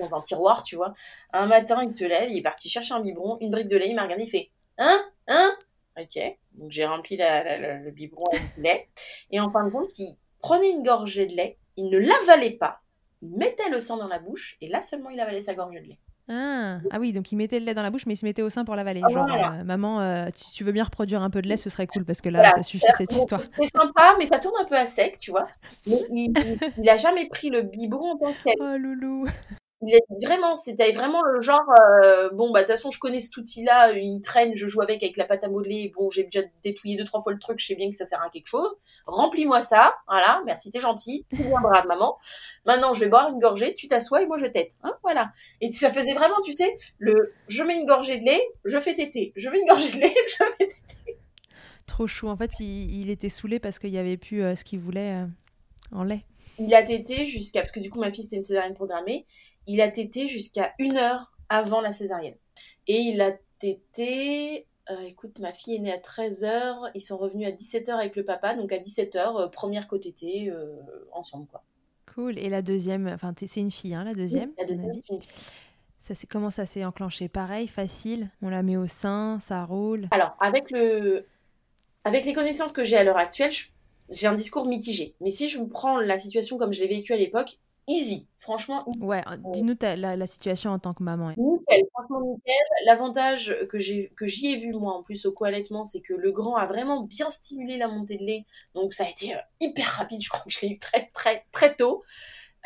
dans un tiroir, tu vois, un matin il te lève, il est parti chercher un biberon, une brique de lait, il m'a regardé, il fait hein, hein, ok, donc j'ai rempli le biberon avec lait, et en fin de compte, il prenait une gorgée de lait, il ne l'avalait pas, il mettait le sang dans la bouche, et là seulement il avalait sa gorgée de lait. Ah. ah, oui, donc il mettait le lait dans la bouche, mais il se mettait au sein pour l'avaler. Ah, Genre, euh, maman, euh, si tu veux bien reproduire un peu de lait, ce serait cool parce que là, ça suffit cette histoire. C'est sympa, mais ça tourne un peu à sec, tu vois. Mais il, il, a jamais pris le biberon en tant que tel. Oh loulou vraiment, c'était vraiment le genre, euh, bon, bah, de toute façon, je connais cet outil-là, il traîne, je joue avec, avec la pâte à modeler, bon, j'ai déjà détouillé deux, trois fois le truc, je sais bien que ça sert à quelque chose. Remplis-moi ça, voilà, merci, t'es gentil, t'es bien brave, maman. Maintenant, je vais boire une gorgée, tu t'assois et moi je tète, hein, voilà. Et ça faisait vraiment, tu sais, le, je mets une gorgée de lait, je fais téter, je mets une gorgée de lait, je fais téter. Trop chou, en fait, il, était saoulé parce qu'il n'y avait plus euh, ce qu'il voulait euh, en lait. Il a tété jusqu'à, parce que du coup, ma fille, c'était une césarienne programmée, il a tété jusqu'à une heure avant la césarienne. Et il a tété, euh, écoute, ma fille est née à 13h, ils sont revenus à 17h avec le papa, donc à 17h, euh, première côté euh, ensemble, quoi. Cool. Et la deuxième, enfin, c'est une fille, hein, la deuxième, La deuxième, dit. Ça, comment ça s'est enclenché? Pareil, facile, on la met au sein, ça roule? Alors, avec, le... avec les connaissances que j'ai à l'heure actuelle, j'ai un discours mitigé. Mais si je vous prends la situation comme je l'ai vécue à l'époque, easy. Franchement. Ouais, dis-nous la, la, situation en tant que maman. Nickel, franchement nickel. L'avantage que j'ai que j'y ai vu moi en plus au co-allaitement, c'est que le grand a vraiment bien stimulé la montée de lait. Donc ça a été euh, hyper rapide. Je crois que je l'ai eu très très très tôt.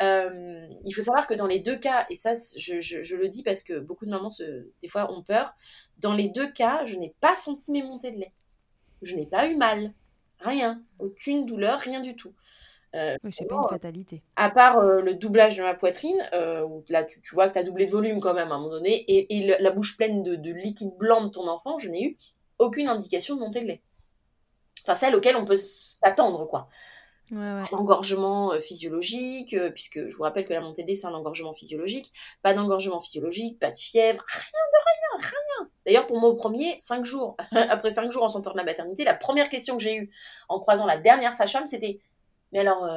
Euh, il faut savoir que dans les deux cas, et ça je, je, le dis parce que beaucoup de mamans se, des fois ont peur, dans les deux cas, je n'ai pas senti mes montées de lait. Je n'ai pas eu mal. Rien. Aucune douleur, rien du tout. Euh, c'est pas une fatalité. À part euh, le doublage de ma poitrine, euh, où là tu, vois que tu as doublé de volume quand même à un moment donné, et, la bouche pleine de, de, liquide blanc de ton enfant, je n'ai eu aucune indication de montée de lait. Enfin, celle auquel on peut s'attendre, quoi. Ouais, Engorgement physiologique, puisque je vous rappelle que la montée de lait, c'est un engorgement physiologique. Pas d'engorgement physiologique, pas de fièvre, rien de rien, rien. D'ailleurs, pour moi, au premier, cinq jours, après cinq jours en sortant de la maternité, la première question que j'ai eue en croisant la dernière sage-femme, c'était Mais alors,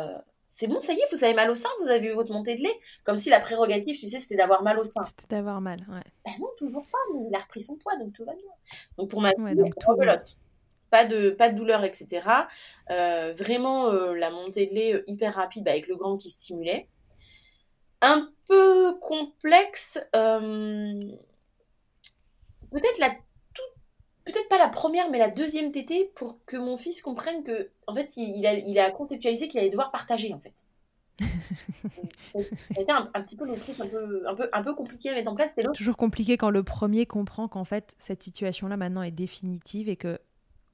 c'est bon, ça y est, vous avez mal au sein, vous avez eu votre montée de lait Comme si la prérogative, tu sais, c'était d'avoir mal au sein. C'était d'avoir mal, ouais. Ben non, toujours pas, mais il a repris son poids, donc tout va bien. Donc pour ma ouais, donc tout pas de, pas de douleur, etc. Euh, vraiment, euh, la montée de lait euh, hyper rapide bah, avec le grand qui stimulait. Un peu complexe. peut-être la peut-être pas la première, mais la deuxième tétée pour que mon fils comprenne que, en fait, il, a, il a conceptualisé qu'il allait devoir partager, en fait. ça a été un, petit peu le truc un peu, un, peu, un peu compliqué à mettre en place. C'est toujours compliqué quand le premier comprend qu'en fait, cette situation-là maintenant est définitive et que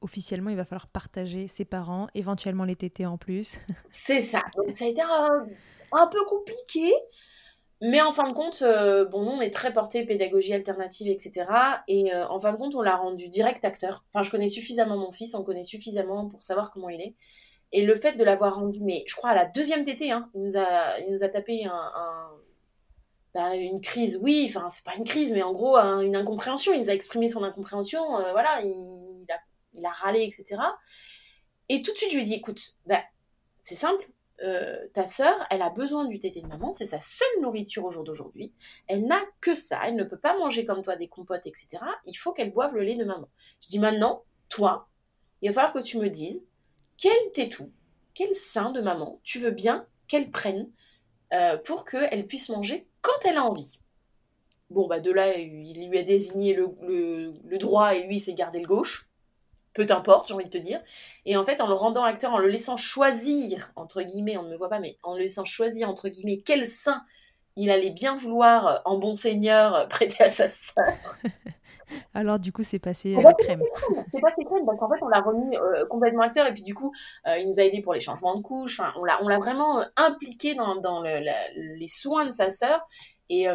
officiellement, il va falloir partager ses parents, éventuellement les tétés en plus. C'est ça. Donc ça a été un, peu compliqué. Mais en fin de compte, euh, bon, on est très porté pédagogie alternative, etc. Et euh, en fin de compte, on l'a rendu direct acteur. Enfin, je connais suffisamment mon fils, on connaît suffisamment pour savoir comment il est. Et le fait de l'avoir rendu, mais je crois à la deuxième tétée, hein, il, nous a, il nous a tapé bah, une crise, oui, enfin, c'est pas une crise, mais en gros, une incompréhension. Il nous a exprimé son incompréhension. Euh, voilà, il, il a il a râlé, etc. Et tout de suite, je lui ai dit, écoute, bah, c'est simple, euh, ta sœur, elle a besoin du tété de maman, c'est sa seule nourriture au jour d'aujourd'hui. Elle n'a que ça, elle ne peut pas manger comme toi des compotes, etc. Il faut qu'elle boive le lait de maman. Je dis maintenant, toi, il va falloir que tu me dises quel tétou, quel sein de maman tu veux bien qu'elle prenne euh, pour qu'elle puisse manger quand elle a envie. Bon, bah de là, il lui a désigné le, le droit et lui s'est gardé le gauche peu importe, j'ai envie de te dire. Et en fait, en le rendant acteur, en le laissant choisir, entre guillemets, on ne me voit pas, mais en le laissant choisir, entre guillemets, quel sein il allait bien vouloir, en bon seigneur, prêter à sa sœur. Alors du coup, c'est passé à la crème. C'est passé crème parce qu'en fait, on l'a remis euh, complètement acteur et puis du coup, euh, il nous a aidé pour les changements de couches. Enfin, on l'a, on l'a vraiment euh, impliqué dans, dans le, les soins de sa sœur et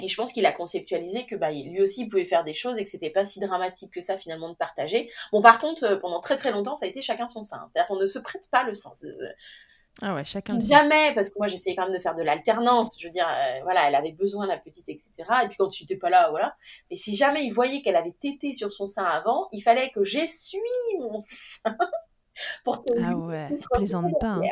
et je pense qu'il a conceptualisé que bah, lui aussi il pouvait faire des choses et que c'était pas si dramatique que ça finalement de partager. Bon par contre euh, pendant très très longtemps ça a été chacun son sein, c'est-à-dire qu'on ne se prête pas le sein. Ah ouais, chacun. Jamais, parce que moi j'essayais quand même de faire de l'alternance. Je veux dire, euh, voilà, elle avait besoin la petite, etc. Et puis quand tu n'étais pas là, voilà. Et si jamais il voyait qu'elle avait tété sur son sein avant, il fallait que j'essuie mon sein. pour que ah ouais, plaisante pas. Hein.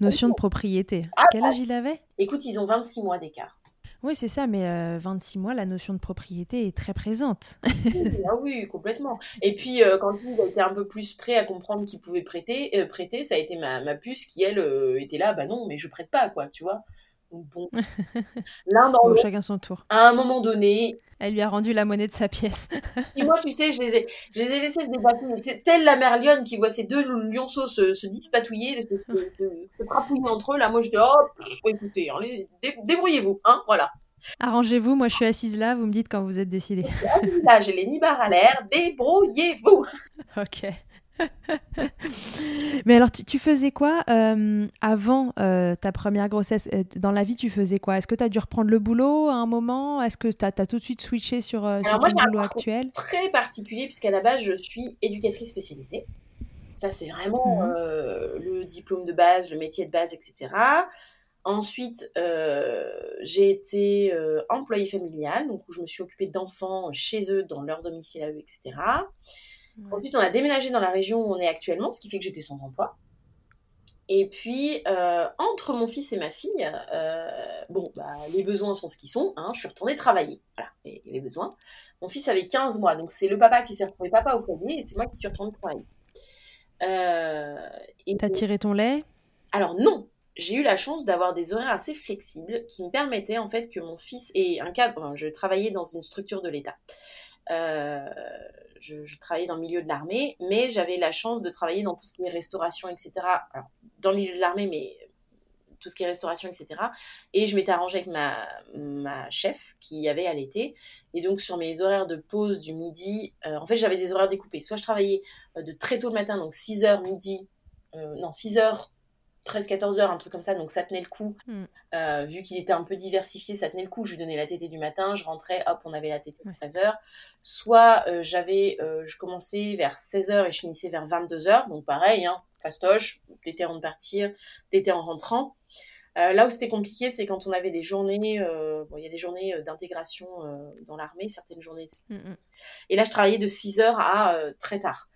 Notion de propriété. Ah Quel âge il avait? Écoute, ils ont 26 mois d'écart. Oui, c'est ça, mais 26 euh, mois, la notion de propriété est très présente. ah oui, complètement. Et puis, euh, quand il a été un peu plus prêt à comprendre qu'il pouvait prêter, euh, prêter, ça a été ma, ma puce qui, elle, était là, bah non, mais je prête pas, quoi, tu vois. bon. L'un dans bon, chacun son tour. À un moment donné. Elle lui a rendu la monnaie de sa pièce. et moi, tu sais, je les ai, je les ai laissés se débattre. Telle la mère lionne qui voit ces deux lionceaux se, se dispatouiller, se, se, trapouiller entre eux. Là, moi, je dis, oh, écoutez, allez, débrouillez-vous, hein, voilà. Arrangez-vous, moi je suis assise là, vous me dites quand vous êtes décidé. Là, j'ai les nibards à l'air, débrouillez-vous. Ok. Mais alors, tu, faisais quoi euh, avant euh, ta première grossesse? Euh, Dans la vie, tu faisais quoi? Est-ce que tu as dû reprendre le boulot à un moment? Est-ce que tu as, tout de suite switché sur, sur ton boulot actuel? Très particulier, puisqu'à la base, je suis éducatrice spécialisée. Ça, c'est vraiment mhm. le diplôme de base, le métier de base, etc. Ensuite, j'ai été employée familiale, donc où je me suis occupée d'enfants chez eux, dans leur domicile à eux, etc. Ensuite, on a déménagé dans la région où on est actuellement, ce qui fait que j'étais sans emploi. Et puis, euh, entre mon fils et ma fille, euh, bon, bah, les besoins sont ce qu'ils sont. Hein, je suis retournée travailler. Voilà, et, les besoins. Mon fils avait 15 mois, donc c'est le papa qui s'est retrouvé papa au foyer et c'est moi qui suis retournée travailler. Euh, T'as tiré ton lait? Alors non, j'ai eu la chance d'avoir des horaires assez flexibles qui me permettaient en fait que mon fils et un cadre. je travaillais dans une structure de l'État. Euh, je, travaillais dans le milieu de l'armée, mais j'avais la chance de travailler dans tout ce qui est restauration, etc. Dans le milieu de l'armée, mais tout ce qui est restauration, etc. Et je m'étais arrangée avec ma, ma chef qui avait allaité. Et donc, sur mes horaires de pause du midi, en fait, j'avais des horaires découpés. Soit je travaillais de très tôt le matin, donc 6h midi, non, 6h 13-14 heures, un truc comme ça, donc ça tenait le coup. Mm. Euh, vu qu'il était un peu diversifié, ça tenait le coup. Je lui donnais la tétée du matin, je rentrais, hop, on avait la tétée à 13 heures. Soit euh, j'avais, euh, je commençais vers 16 heures et je finissais vers 22 heures, donc pareil, hein, fastoche, l'été avant de partir, l'été en rentrant. là où c'était compliqué, c'est quand on avait des journées, bon, il y a des journées d'intégration dans l'armée, certaines journées. Mm, mm. Et là, je travaillais de 6 heures à très tard.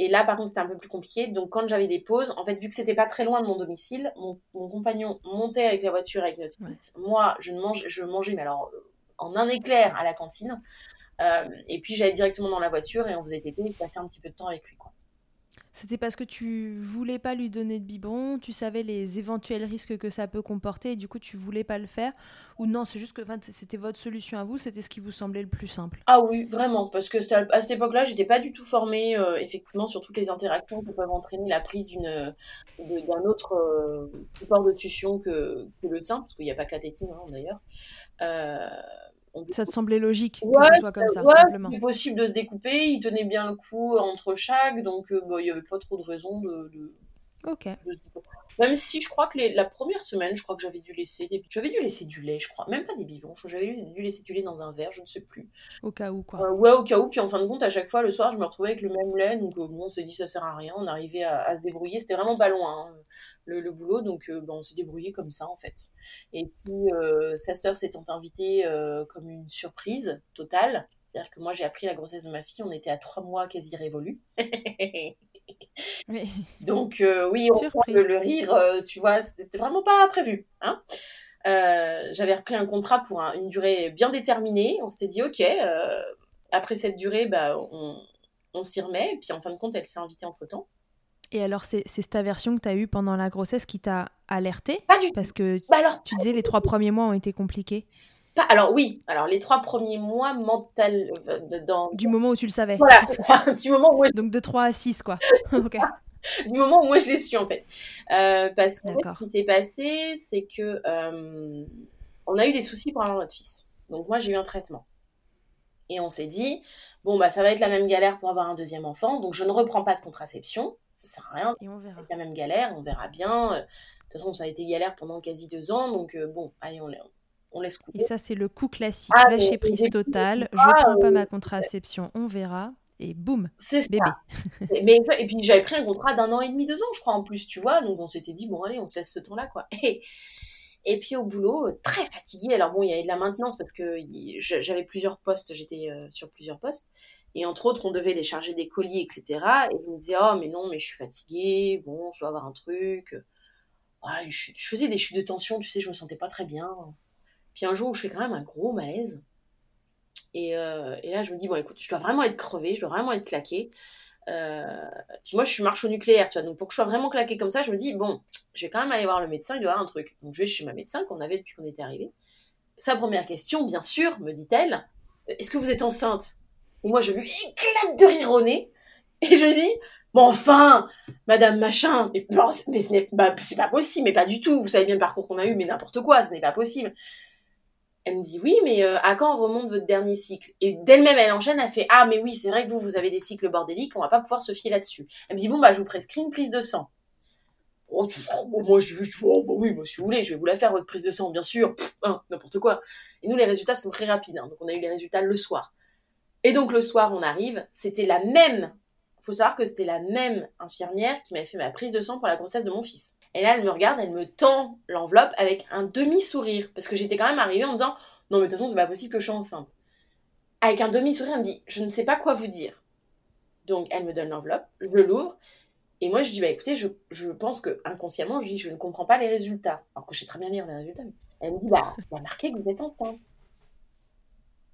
Et là, par contre, c'était un peu plus compliqué. Donc, quand j'avais des pauses, en fait, vu que c'était pas très loin de mon domicile, mon, compagnon montait avec la voiture avec notre fils. Moi, je, mange, je mangeais, mais alors, euh, en un éclair à la cantine. Euh, et puis, j'allais directement dans la voiture et on faisait tété et passait un petit peu de temps avec lui. Quoi. C'était parce que tu voulais pas lui donner de biberon, tu savais les éventuels risques que ça peut comporter et du coup tu voulais pas le faire Ou non, c'est juste que c'était votre solution à vous, c'était ce qui vous semblait le plus simple Ah oui, vraiment, parce que à cette époque-là, j'étais pas du tout formée euh, effectivement sur toutes les interactions qui peuvent entraîner la prise d'une d'un autre euh, support de tuition que, que le sein, parce qu'il n'y a pas que la tétine hein, d'ailleurs. Euh, ça te semblait logique que ce soit comme ça, ouais, simplement. C'est possible de se découper, il tenait bien le coup entre chaque, donc euh, il n'y avait pas trop de raison de, Ok. Même si je crois que la première semaine, je crois que j'avais dû laisser des... j'avais dû laisser du lait, je crois, même pas des biberons, j'avais dû laisser du lait dans un verre, je ne sais plus. Au cas où quoi. Euh, ouais, au cas où. Puis en fin de compte, à chaque fois le soir, je me retrouvais avec le même lait, donc euh, bon, on s'est dit ça sert à rien, on arrivait à, se débrouiller. C'était vraiment pas loin hein, le, boulot, donc euh, on s'est débrouillé comme ça en fait. Et puis sa sœur s'étant invitée comme une surprise totale. C'est-à-dire que moi j'ai appris la grossesse de ma fille, on était à trois mois quasi révolus. Donc euh, oui, on le, le, rire, euh, tu vois, c'était vraiment pas prévu. Hein euh, J'avais repris un contrat pour une durée bien déterminée. On s'était dit, ok, après cette durée, bah, on, on s'y remet. Et puis en fin de compte, elle s'est invitée entre-temps. Et alors, c'est cette aversion que tu as eue pendant la grossesse qui t'a alerté Pas du Parce que bah alors, tu disais les trois premiers mois ont été compliqués. Alors oui, alors les trois premiers mois mental dans... Du moment où tu le savais. Voilà, du moment où... Donc de 3 à 6 quoi. Du moment où moi je l'ai su en fait. Euh, parce que ce qui s'est passé, c'est que euh, on a eu des soucis pour avoir notre fils. Donc moi j'ai eu un traitement. Et on s'est dit, bon bah ça va être la même galère pour avoir un deuxième enfant, donc je ne reprends pas de contraception, ça sert à rien. Et on verra. La même galère, on verra bien. De toute façon, ça a été galère pendant quasi deux ans, donc euh, bon, allez, on, on laisse Et ça, c'est le coup classique. Ah, Lâcher prise totale. Je prends pas ma contraception, on verra. Et boum, c'est bébé. Mais, et puis j'avais pris un contrat d'un an et demi, deux ans, je crois, en plus, tu vois. Donc on s'était dit, bon, allez, on se laisse ce temps-là, quoi. Et, et puis au boulot, très fatiguée. Alors bon, il y avait de la maintenance parce que j'avais plusieurs postes, j'étais euh, sur plusieurs postes. Et entre autres, on devait les charger des colis, etc. Et je me disais, oh, mais non, mais je suis fatiguée, bon, je dois avoir un truc. je, je, faisais des chutes de tension, tu sais, je me sentais pas très bien. Puis un jour où je fais quand même un gros malaise. Et, euh, et là, je me dis, bon, écoute, je dois vraiment être crevée, je dois vraiment être claquée. Euh, puis moi, je suis marche au nucléaire, tu vois. Donc, pour que je sois vraiment claquée comme ça, je me dis, bon, je vais quand même aller voir le médecin, il doit avoir un truc. Donc, je vais chez ma médecin qu'on avait depuis qu'on était arrivé. Sa première question, bien sûr, me dit-elle, est-ce que vous êtes enceinte? Et moi, je lui éclate de rire au nez. Et je dis, bon, enfin, madame machin, mais, mais ce n'est c'est pas possible, mais pas du tout. Vous savez bien le parcours qu'on a eu, mais n'importe quoi, ce n'est pas possible. Elle me dit oui, mais euh, à quand remonte votre dernier cycle? Et d'elle-même, elle enchaîne, elle fait ah mais oui, c'est vrai que vous vous avez des cycles bordéliques, on va pas pouvoir se fier là-dessus. Elle me dit bon bah je vous prescris une prise de sang. Oh, moi je, je oh, bah oui, moi, si vous voulez, je vais vous la faire votre prise de sang, bien sûr, hein, n'importe quoi. Et nous les résultats sont très rapides, hein. donc on a eu les résultats le soir. Et donc le soir, on arrive, c'était la même. Faut savoir que c'était la même infirmière qui m'avait fait ma prise de sang pour la grossesse de mon fils. Et là, elle me regarde, elle me tend l'enveloppe avec un demi-sourire. Parce que j'étais quand même arrivée en me disant Non, mais de toute façon, c'est pas possible que je sois enceinte. Avec un demi-sourire, elle me dit Je ne sais pas quoi vous dire. Donc, elle me donne l'enveloppe, je l'ouvre. Et moi, je dis Bah écoutez, je, pense que inconsciemment, je Je ne comprends pas les résultats. Alors que je sais très bien lire les résultats. Elle me dit Bah, il a marqué que vous êtes enceinte.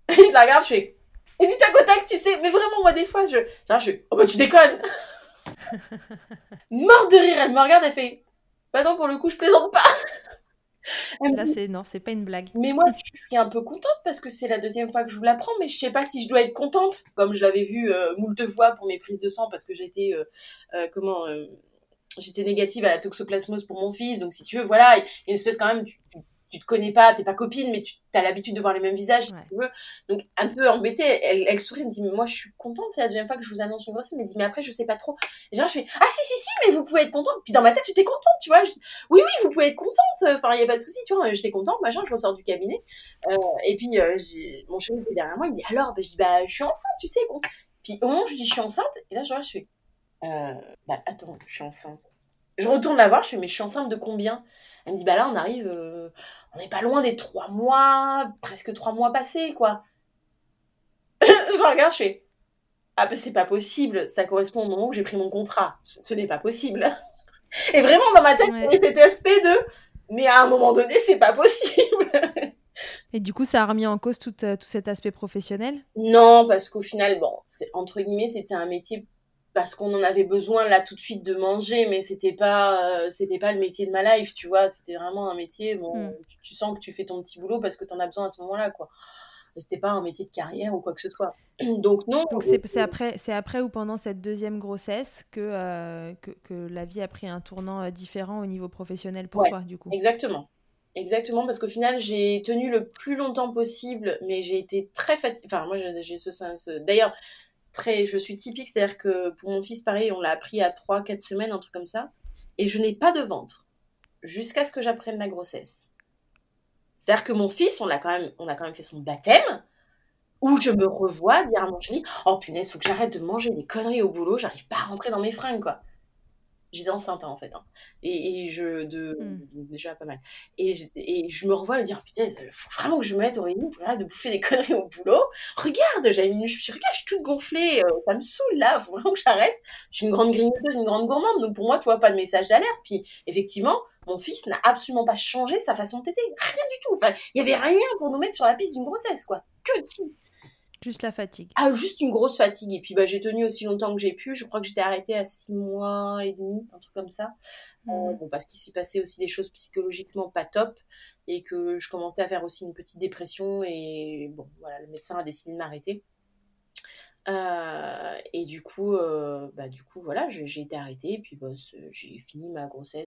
Et je la regarde, je fais Et du tac au tac, tu sais, mais vraiment, moi, des fois, je. Genre, je Oh bah tu déconnes Mort de rire, elle me regarde, elle fait bah non, pour le coup, je plaisante pas. Là, c'est non, c'est pas une blague. Mais moi, je suis un peu contente parce que c'est la deuxième fois que je vous l'apprends, mais je sais pas si je dois être contente, comme je l'avais vu euh, moult fois pour mes prises de sang, parce que j'étais, euh, euh, comment, j'étais négative à la toxoplasmose pour mon fils, donc si tu veux, voilà, il y a une espèce quand même, tu, tu, te connais pas, t'es pas copine, mais tu as l'habitude de voir les mêmes visages, si tu veux. Donc, un peu embêtée, elle, elle sourit, elle me dit, mais moi, je suis contente, c'est la deuxième fois que je vous annonce une grossesse, elle me dit, mais après, je sais pas trop. Et genre, je fais, ah, si, si, si, mais vous pouvez être contente. Puis dans ma tête, j'étais contente, tu vois. oui, oui, vous pouvez être contente. Enfin, il y a pas de souci, tu vois. J'étais contente, machin, je ressors du cabinet. Euh, et puis, euh, mon chéri était derrière moi, il me dit, alors, ben, je dis, bah, je suis enceinte, tu sais. Bon. Puis au moment où je dis, je suis enceinte, et là, genre, je fais, euh, bah, attends, je suis enceinte. Je retourne la voir, je fais, mais je suis enceinte de combien? Elle me dit, bah là, on arrive, euh, on n'est pas loin des trois mois, presque trois mois passés, quoi. je regarde, je fais, ah, ben c'est pas possible, ça correspond au moment où j'ai pris mon contrat. Ce, n'est pas possible. Et vraiment, dans ma tête, il y cet aspect de, mais à un moment donné, c'est pas possible. Et du coup, ça a remis en cause tout, euh, tout cet aspect professionnel? Non, parce qu'au final, bon, entre guillemets, c'était un métier parce qu'on en avait besoin là tout de suite de manger, mais c'était pas euh, c'était pas le métier de ma life, tu vois. C'était vraiment un métier. Bon, hmm. tu, sens que tu fais ton petit boulot parce que tu en as besoin à ce moment-là, quoi. C'était pas un métier de carrière ou quoi que ce soit. Donc non. Donc c'est après c'est après ou pendant cette deuxième grossesse que, euh, que, que la vie a pris un tournant euh, différent au niveau professionnel pour toi du coup? Exactement. Exactement, parce qu'au final, j'ai tenu le plus longtemps possible, mais j'ai été très fatiguée. Enfin, moi, j'ai ce sens. D'ailleurs, très, je suis typique, c'est-à-dire que pour mon fils, pareil, on l'a appris à 3-4 semaines, un truc comme ça, et je n'ai pas de ventre jusqu'à ce que j'apprenne la grossesse. C'est-à-dire que mon fils, on a quand même, on a quand même fait son baptême, où je me revois dire à mon chéri, oh punaise, faut que j'arrête de manger des conneries au boulot, j'arrive pas à rentrer dans mes fringues, quoi j'étais enceinte hein, en fait hein. et, je de hmm. déjà pas mal. Et je, et je me revois le dire putain il faut vraiment que je me mette au réunion faut de bouffer des conneries au boulot. Regarde j'avais mis je regarde je suis toute gonflée euh, ça me saoule là faut vraiment que j'arrête. Je suis une grande grignoteuse une grande gourmande donc pour moi tu vois pas de message d'alerte. Puis effectivement mon fils n'a absolument pas changé sa façon de téter rien du tout. Enfin il y avait rien pour nous mettre sur la piste d'une grossesse quoi. Que Juste la fatigue. Ah, juste une grosse fatigue. Et puis, bah, j'ai tenu aussi longtemps que j'ai pu. Je crois que j'étais arrêtée à six mois et demi, un truc comme ça. Euh, mhm. bon, parce qu'il s'y passait aussi des choses psychologiquement pas top. Et que je commençais à faire aussi une petite dépression. Et bon, voilà, le médecin a décidé de m'arrêter. Euh, et du coup, euh, bah, du coup, voilà, j'ai été arrêtée. Et puis, bah, j'ai fini ma grossesse.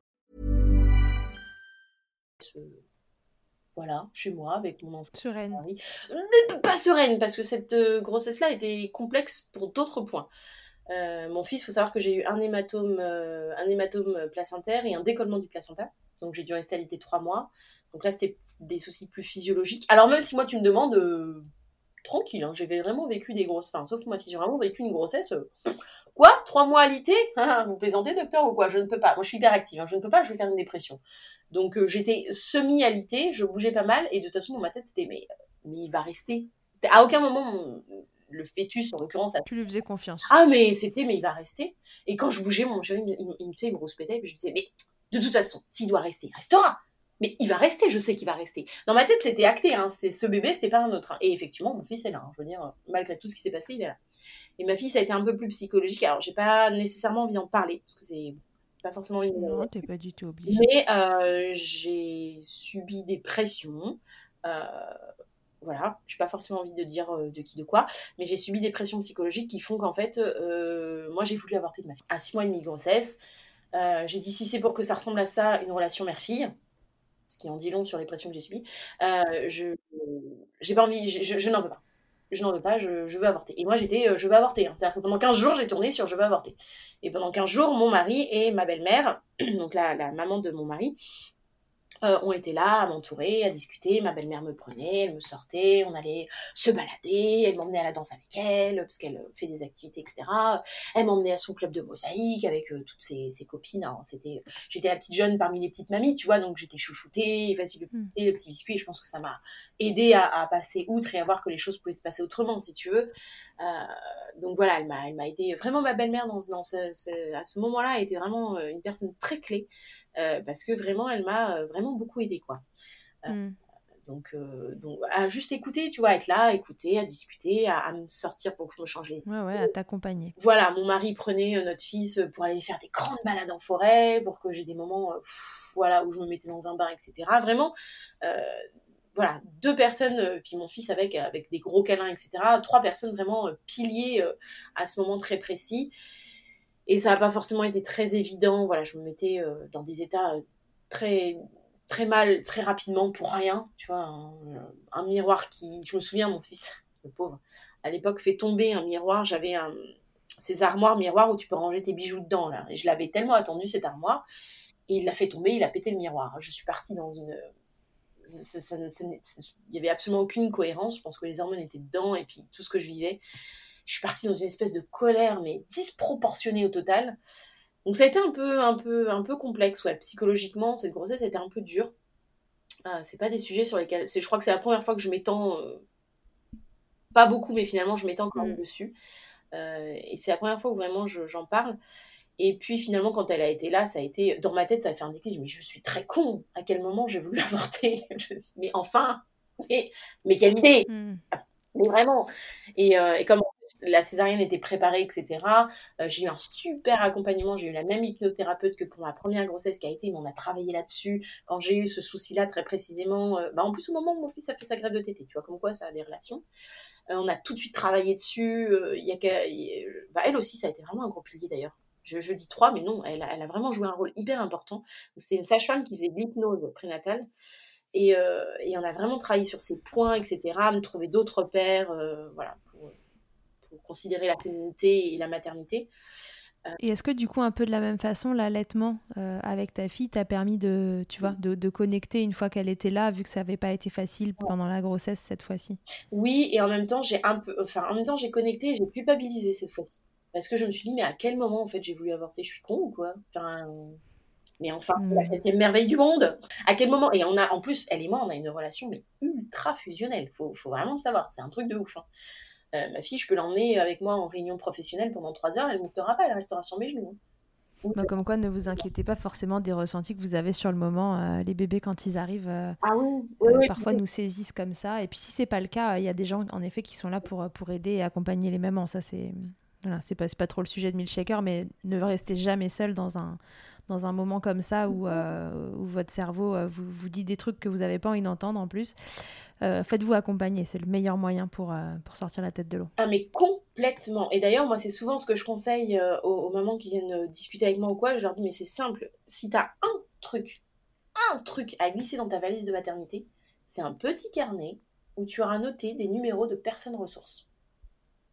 voilà, chez moi, avec mon enfant. Sereine. Pas sereine, parce que cette euh, grossesse-là était complexe pour d'autres points. Euh, mon fils, il faut savoir que j'ai eu un hématome, euh, un hématome placentaire et un décollement du placenta. Donc j'ai dû rester alité trois mois. Donc là, c'était des soucis plus physiologiques. Alors même si moi, tu me demandes, tranquille, hein, j'avais vraiment vécu des grosses... Enfin, sauf que ma fille, j'ai vraiment vécu une grossesse... Quoi Trois mois alité Vous plaisantez, docteur, ou quoi? Je ne peux pas. Moi, je suis hyper active. Hein. Je ne peux pas, je vais faire une dépression. Donc, euh, j'étais semi-alité, je bougeais pas mal. Et de toute façon, dans ma tête, c'était mais, mais il va rester. C'était à aucun moment, le fœtus, en l'occurrence. Tu lui faisais confiance. Ah, mais c'était, mais il va rester. Et quand je bougeais, mon chéri, il, il, il, il me rouspétait. Et je me disais, mais de toute façon, s'il doit rester, il restera mais il va rester, je sais qu'il va rester. Dans ma tête, c'était acté, hein, c'était ce bébé, c'était pas un autre. Hein. Et effectivement, mon fils est là, hein. je veux dire, malgré tout ce qui s'est passé, il est là. Et ma fille, ça a été un peu plus psychologique. Alors, j'ai pas nécessairement envie d'en parler, parce que c'est pas forcément envie Non, t'es pas du tout obligée. Mais euh, j'ai subi des pressions. Euh, voilà, j'ai pas forcément envie de dire euh, de qui de quoi, mais j'ai subi des pressions psychologiques qui font qu'en fait, moi j'ai voulu avorter de ma fille. À 6 mois et demi de grossesse, j'ai dit si c'est pour que ça ressemble à ça, une relation mère-fille, ce qui en dit long sur les pressions que j'ai subies, je j'ai pas envie, je n'en veux pas je n'en veux pas, je, veux avorter. Et moi, j'étais, euh, je veux avorter. Hein. C'est-à-dire que pendant 15 jours, j'ai tourné sur je veux avorter. Et pendant 15 jours, mon mari et ma belle-mère, donc la, la maman de mon mari, euh, ont été là à m'entourer, à discuter. Ma belle-mère me prenait, elle me sortait, on allait se balader, elle m'emmenait à la danse avec elle, parce qu'elle fait des activités, etc. Elle m'emmenait à son club de mosaïque avec euh, toutes ses, ses copines. Alors, c'était, j'étais la petite jeune parmi les petites mamies, tu vois, donc j'étais chouchoutée, facile le, le petit biscuit. Je pense que ça m'a aidé à, à, passer outre et à voir que les choses pouvaient se passer autrement, si tu veux. Euh, donc voilà, elle m'a, elle m'a aidé. Vraiment, ma belle-mère dans, dans ce, ce, à ce moment-là était vraiment euh, une personne très clé. Euh, parce que vraiment, elle m'a euh, vraiment beaucoup aidé, quoi. Mm. Donc, donc, à juste écouter, tu vois, être là, à écouter, à discuter, à, à, me sortir pour que je me change les Ouais, ouais, à t'accompagner. Voilà, mon mari prenait notre fils pour aller faire des grandes balades en forêt, pour que j'ai des moments, pff, voilà, où je me mettais dans un bar, etc. Vraiment, euh, voilà, deux personnes, puis mon fils avec, avec des gros câlins, etc. Trois personnes vraiment piliers à ce moment très précis. Et ça n'a pas forcément été très évident. Voilà, je me mettais euh, dans des états très très mal, très rapidement pour rien. Tu vois, un, un, miroir qui, je me souviens, mon fils, le pauvre, à l'époque fait tomber un miroir. J'avais ces armoires miroirs où tu peux ranger tes bijoux dedans là. Et je l'avais tellement attendu cette armoire. Et il l'a fait tomber, il a pété le miroir. Je suis partie dans une il y avait absolument aucune cohérence. Je pense que les hormones étaient dedans et puis tout ce que je vivais je suis partie dans une espèce de colère, mais disproportionnée au total. Donc ça a été un peu, un peu, un peu complexe, ouais. Psychologiquement, cette grossesse a été un peu dure. Ah, c'est pas des sujets sur lesquels. Je crois que c'est la première fois que je m'étends. Euh, pas beaucoup, mais finalement, je m'étends quand même mmh. dessus. Euh, et c'est la première fois où vraiment j'en parle. Et puis finalement, quand elle a été là, ça a été. Dans ma tête, ça a fait un déclic. Mais je suis très con. À quel moment j'ai voulu avorter? Mais enfin Mais, mais quelle idée mmh. Mais vraiment. Et, euh, et, comme la césarienne était préparée, etc., euh, j'ai eu un super accompagnement. J'ai eu la même hypnothérapeute que pour ma première grossesse qui a été, mais on a travaillé là-dessus. Quand j'ai eu ce souci-là, très précisément, euh, bah, en plus, au moment où mon fils a fait sa grève de tété, tu vois, comme quoi ça a des relations. On a tout de suite travaillé dessus. Il y a bah, elle aussi, ça a été vraiment un gros pilier d'ailleurs. Je, je, dis trois, mais non, elle a, elle a vraiment joué un rôle hyper important. C'est une sage-femme qui faisait de l'hypnose prénatale. Et, euh, et, on a vraiment travaillé sur ces points, etc., me trouver d'autres pères, euh, voilà, pour, pour, considérer la féminité et la maternité. Euh... Et est-ce que du coup, un peu de la même façon, l'allaitement euh, avec ta fille t'a permis de, tu vois, de, de connecter une fois qu'elle était là, vu que ça n'avait pas été facile pendant la grossesse cette fois-ci? Oui, et en même temps, j'ai un peu, enfin, en même temps, j'ai connecté, et j'ai culpabilisé cette fois-ci, parce que je me suis dit, mais à quel moment en fait j'ai voulu avorter? Je suis con ou quoi? Enfin, mais enfin, mmh. la septième merveille du monde. À quel moment Et on a, en plus, elle et moi, on a une relation mais ultra fusionnelle. Faut, faut vraiment le savoir. C'est un truc de ouf. Hein. Euh, ma fille, je peux l'emmener avec moi en réunion professionnelle pendant trois heures. Elle ne montera pas. Elle restera sur mes genoux. Bah, comme quoi, ne vous inquiétez pas forcément des ressentis que vous avez sur le moment. Euh, les bébés, quand ils arrivent, euh, ah oui, oui, oui, parfois nous saisissent comme ça. Et puis, si c'est pas le cas, il y a des gens, en effet, qui sont là pour, pour aider et accompagner les mamans. Ça, c'est voilà, c'est pas, pas trop le sujet de Milkshaker, mais ne restez jamais seul dans un, dans un moment comme ça où, euh, où votre cerveau euh, vous, vous, dit des trucs que vous n'avez pas envie d'entendre en plus, euh, faites-vous accompagner. C'est le meilleur moyen pour, pour sortir la tête de l'eau. Ah, mais complètement. Et d'ailleurs, moi, c'est souvent ce que je conseille aux, aux, mamans qui viennent discuter avec moi ou quoi. Je leur dis, mais c'est simple. Si tu as un truc, un truc à glisser dans ta valise de maternité, c'est un petit carnet où tu auras noté des numéros de personnes ressources.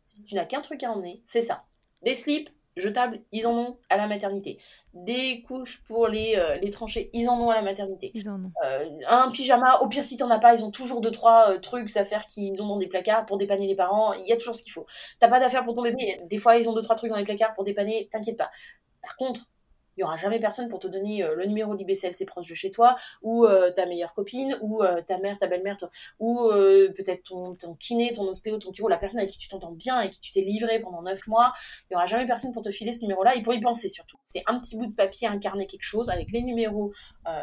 Si tu n'as qu'un truc à emmener, c'est ça. Des slips, jetables, ils en ont à la maternité. Des couches pour les, euh, les tranchées, ils en ont à la maternité. Ils en ont. Euh, un pyjama, au pire si t'en as pas, ils ont toujours deux trois euh, trucs à faire qu'ils ont dans des placards pour dépanner les parents. Il y a toujours ce qu'il faut. T'as pas d'affaires pour ton bébé, des fois ils ont deux trois trucs dans les placards pour dépanner, t'inquiète pas. Par contre, il y aura jamais personne pour te donner euh, le numéro d'IBCLC proche de chez toi, ou euh, ta meilleure copine, ou euh, ta mère, ta belle-mère, ou peut-être ton, kiné, ton ostéo, ton chiro, la personne avec qui tu t'entends bien et qui tu t'es livré pendant neuf mois. Il y aura jamais personne pour te filer ce numéro-là et pour y penser surtout. C'est un petit bout de papier incarné quelque chose avec les numéros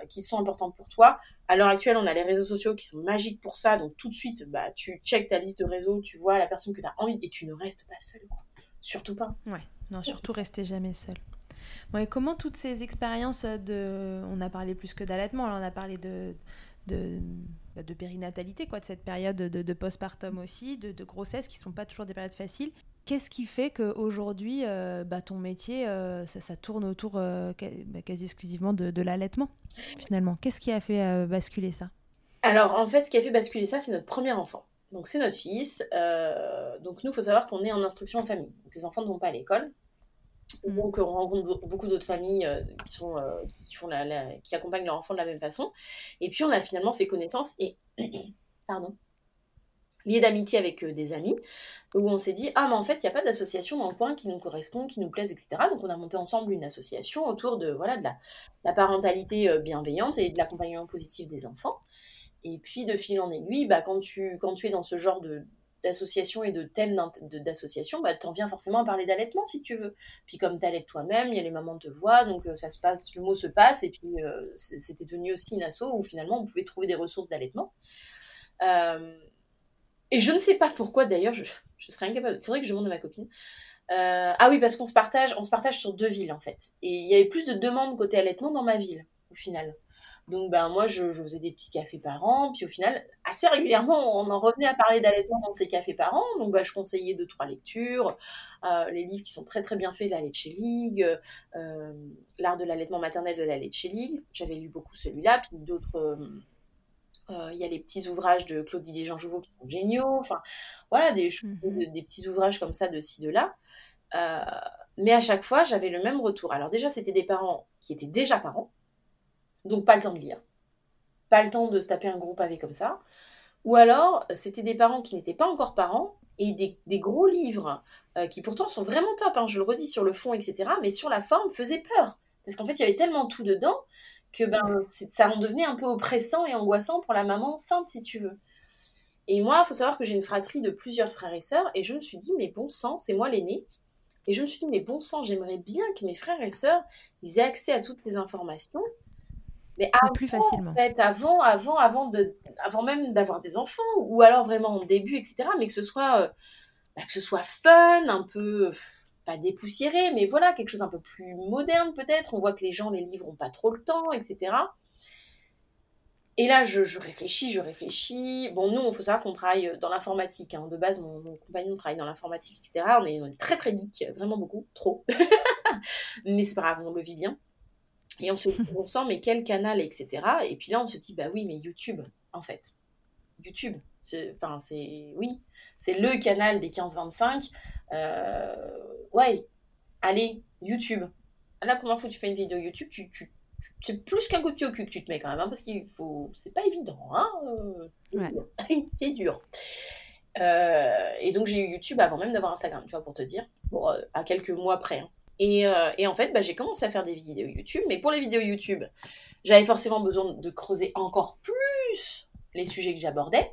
qui sont importants pour toi. À l'heure actuelle, on a les réseaux sociaux qui sont magiques pour ça, donc tout de suite, bah, tu checkes ta liste de réseaux, tu vois la personne que tu as envie et tu ne restes pas seul. Surtout pas. Ouais, non, surtout restez jamais seul. Comment toutes ces expériences de... On a parlé plus que d'allaitement, on a parlé de, de, de, périnatalité, quoi, de cette période de, de postpartum aussi, de, de, grossesse, qui ne sont pas toujours des périodes faciles. Qu'est-ce qui fait qu'aujourd'hui, euh, bah, ton métier, euh, ça, tourne autour euh, quasi exclusivement de, l'allaitement, finalement? Qu'est-ce qui a fait basculer ça? Alors, en fait, ce qui a fait basculer ça, c'est notre premier enfant. Donc, c'est notre fils. donc, nous, il faut savoir qu'on est en instruction en famille. Donc, les enfants ne vont pas à l'école. Mmh. Donc, on rencontre beaucoup d'autres familles qui, sont, qui, font la, qui accompagnent leur enfant de la même façon. Et puis, on a finalement fait connaissance et, pardon, lié d'amitié avec des amis, où on s'est dit, ah, mais en fait, il n'y a pas d'association dans le coin qui nous correspond, qui nous plaise, etc. Donc, on a monté ensemble une association autour de, voilà, de la, la parentalité bienveillante et de l'accompagnement positif des enfants. Et puis, de fil en aiguille, bah, quand, tu, quand tu es dans ce genre de, d'association et de thèmes d'association, bah, tu en viens forcément à parler d'allaitement si tu veux. Puis comme tu allaites toi-même, il y a les mamans te voient, donc euh, ça se passe, le mot se passe, et puis euh, c'était devenu aussi une asso où finalement on pouvait trouver des ressources d'allaitement. Euh, et je ne sais pas pourquoi d'ailleurs, je, serais incapable, il faudrait que je demande à ma copine. ah oui, parce qu'on se partage, on se partage sur deux villes en fait. Et il y avait plus de demandes côté allaitement dans ma ville, au final. Donc ben moi je, faisais des petits cafés par an, puis au final assez régulièrement on en revenait à parler d'allaitement dans ces cafés par an. Donc ben, je conseillais deux trois lectures, euh, les livres qui sont très très bien faits, la Leche League, euh, l'art de l'allaitement maternel de la Leche League. J'avais lu beaucoup celui-là, puis d'autres. Euh, il y a les petits ouvrages de Claude Didier Jean Jouveau qui sont géniaux. Enfin voilà des, mmh des petits ouvrages comme ça de ci de là. mais à chaque fois j'avais le même retour. Alors déjà c'était des parents qui étaient déjà parents donc pas le temps de lire. Pas le temps de se taper un gros pavé comme ça. Ou alors, c'était des parents qui n'étaient pas encore parents et des, gros livres euh, qui pourtant sont vraiment top, hein, je le redis sur le fond, etc. Mais sur la forme, faisaient peur. Parce qu'en fait, il y avait tellement tout dedans que ben, ça en devenait un peu oppressant et angoissant pour la maman sainte, si tu veux. Et moi, il faut savoir que j'ai une fratrie de plusieurs frères et sœurs, et je me suis dit, mais bon sang, c'est moi l'aîné. Et je me suis dit, mais bon sang, j'aimerais bien que mes frères et sœurs, ils aient accès à toutes ces informations, mais plus facilement. En fait, avant, avant, avant, de, avant même d'avoir des enfants, ou alors vraiment en début, etc. Mais que ce soit, euh, bah, que ce soit fun, un peu, pas dépoussiéré, mais voilà, quelque chose un peu plus moderne peut-être. On voit que les gens, les livres n'ont pas trop le temps, etc. Et là, je, je, réfléchis, je réfléchis. Bon, nous, il faut savoir qu'on travaille dans l'informatique. Hein. De base, mon, compagnon travaille dans l'informatique, etc. On est, on est, très, très geek, vraiment beaucoup, trop. mais c'est pas grave, on le vit bien. Et on se dit, on sent, mais quel canal, etc. Et puis là, on se dit, bah oui, mais YouTube, en fait. YouTube. Enfin, c'est. Oui, c'est le canal des 15-25. Euh, ouais, allez, YouTube. La première fois que tu fais une vidéo YouTube, tu, tu, c'est plus qu'un coup de pied au cul que tu te mets quand même, hein, parce qu'il faut. C'est pas évident, hein. Euh, c'est dur. Euh, et donc j'ai eu YouTube avant même d'avoir Instagram, tu vois, pour te dire. Bon, à quelques mois près. Hein. Euh, et, en fait, bah, j'ai commencé à faire des vidéos YouTube. Mais pour les vidéos YouTube, j'avais forcément besoin de creuser encore plus les sujets que j'abordais.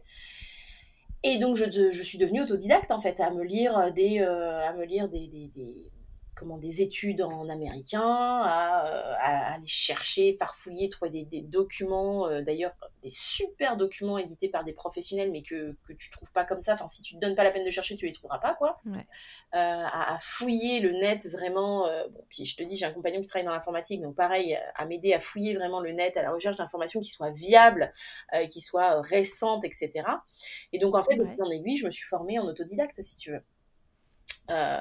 Et donc, je, suis devenue autodidacte, en fait, à me lire des, euh, à me lire des, comment, des études en américain, à, euh, aller chercher, farfouiller, trouver des, documents, euh, d'ailleurs des super documents édités par des professionnels, mais que, que tu trouves pas comme ça. Enfin, si tu te donnes pas la peine de chercher, tu les trouveras pas, quoi. Euh, à, fouiller le net vraiment. bon, puis je te dis, j'ai un compagnon qui travaille dans l'informatique, donc pareil, à m'aider à fouiller vraiment le net, à la recherche d'informations qui soient viables, qui soient récentes, etc. Et donc, en fait, en aiguille, je me suis formée en autodidacte, si tu veux. Euh,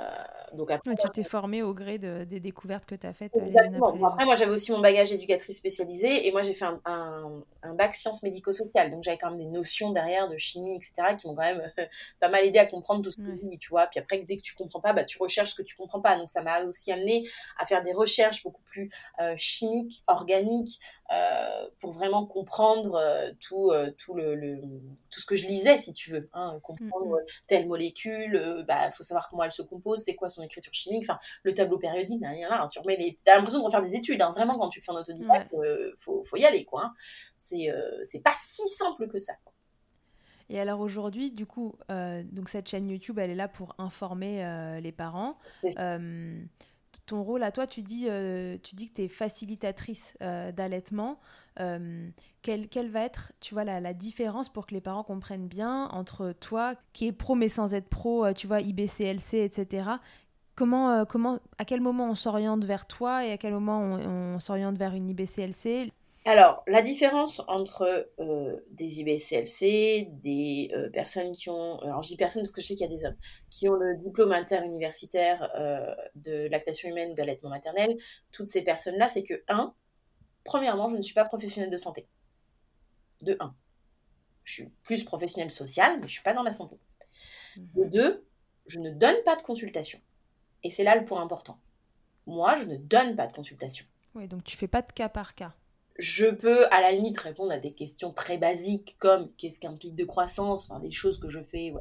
donc après, tu t'es formée au gré des découvertes que tu as faites. après, moi, j'avais aussi mon bagage éducatrice spécialisé et moi, j'ai fait un, bac sciences médico-sociales. Donc, j'avais quand même des notions derrière de chimie, etc., qui m'ont quand même pas mal aidé à comprendre tout ce que je dis, tu vois. Puis après, dès que tu comprends pas, bah, tu recherches ce que tu comprends pas. Donc, ça m'a aussi amené à faire des recherches beaucoup plus euh, chimiques, organiques, euh, pour vraiment comprendre euh, tout, euh, tout, le, tout ce que je lisais, si tu veux. Hein, comprendre mm, mm. telle molécule, il bah, faut savoir comment elle se compose, c'est quoi son écriture chimique, enfin, le tableau périodique, là, là, tu remets les... as l'impression de refaire des études. Hein, vraiment, quand tu fais un autodidacte, il faut, faut, y aller. quoi. Hein. C'est c'est pas si simple que ça. Et alors aujourd'hui, du coup, donc cette chaîne YouTube, elle est là pour informer les parents ton rôle à toi, tu dis, euh, tu dis que tu es facilitatrice euh, d'allaitement. Euh, quelle, va être, tu vois, la, différence pour que les parents comprennent bien entre toi, qui est pro mais sans être pro, tu vois, IBCLC, etc. Comment, comment, à quel moment on s'oriente vers toi et à quel moment on s'oriente vers une IBCLC alors, la différence entre euh, des IBCLC, des euh, personnes qui ont, alors je dis personnes parce que je sais qu'il y a des hommes, qui ont le diplôme interuniversitaire euh, de lactation humaine ou d'allaitement maternel, toutes ces personnes-là, c'est que, un, premièrement, je ne suis pas professionnelle de santé. De un. Je suis plus professionnelle sociale, mais je ne suis pas dans la santé. De mhm. deux, je ne donne pas de consultation. Et c'est là le point important. moi, je ne donne pas de consultation. Oui, donc tu fais pas de cas par cas. Je peux à la limite répondre à des questions très basiques comme qu'est-ce qu'un pic de croissance, enfin, des choses que je fais,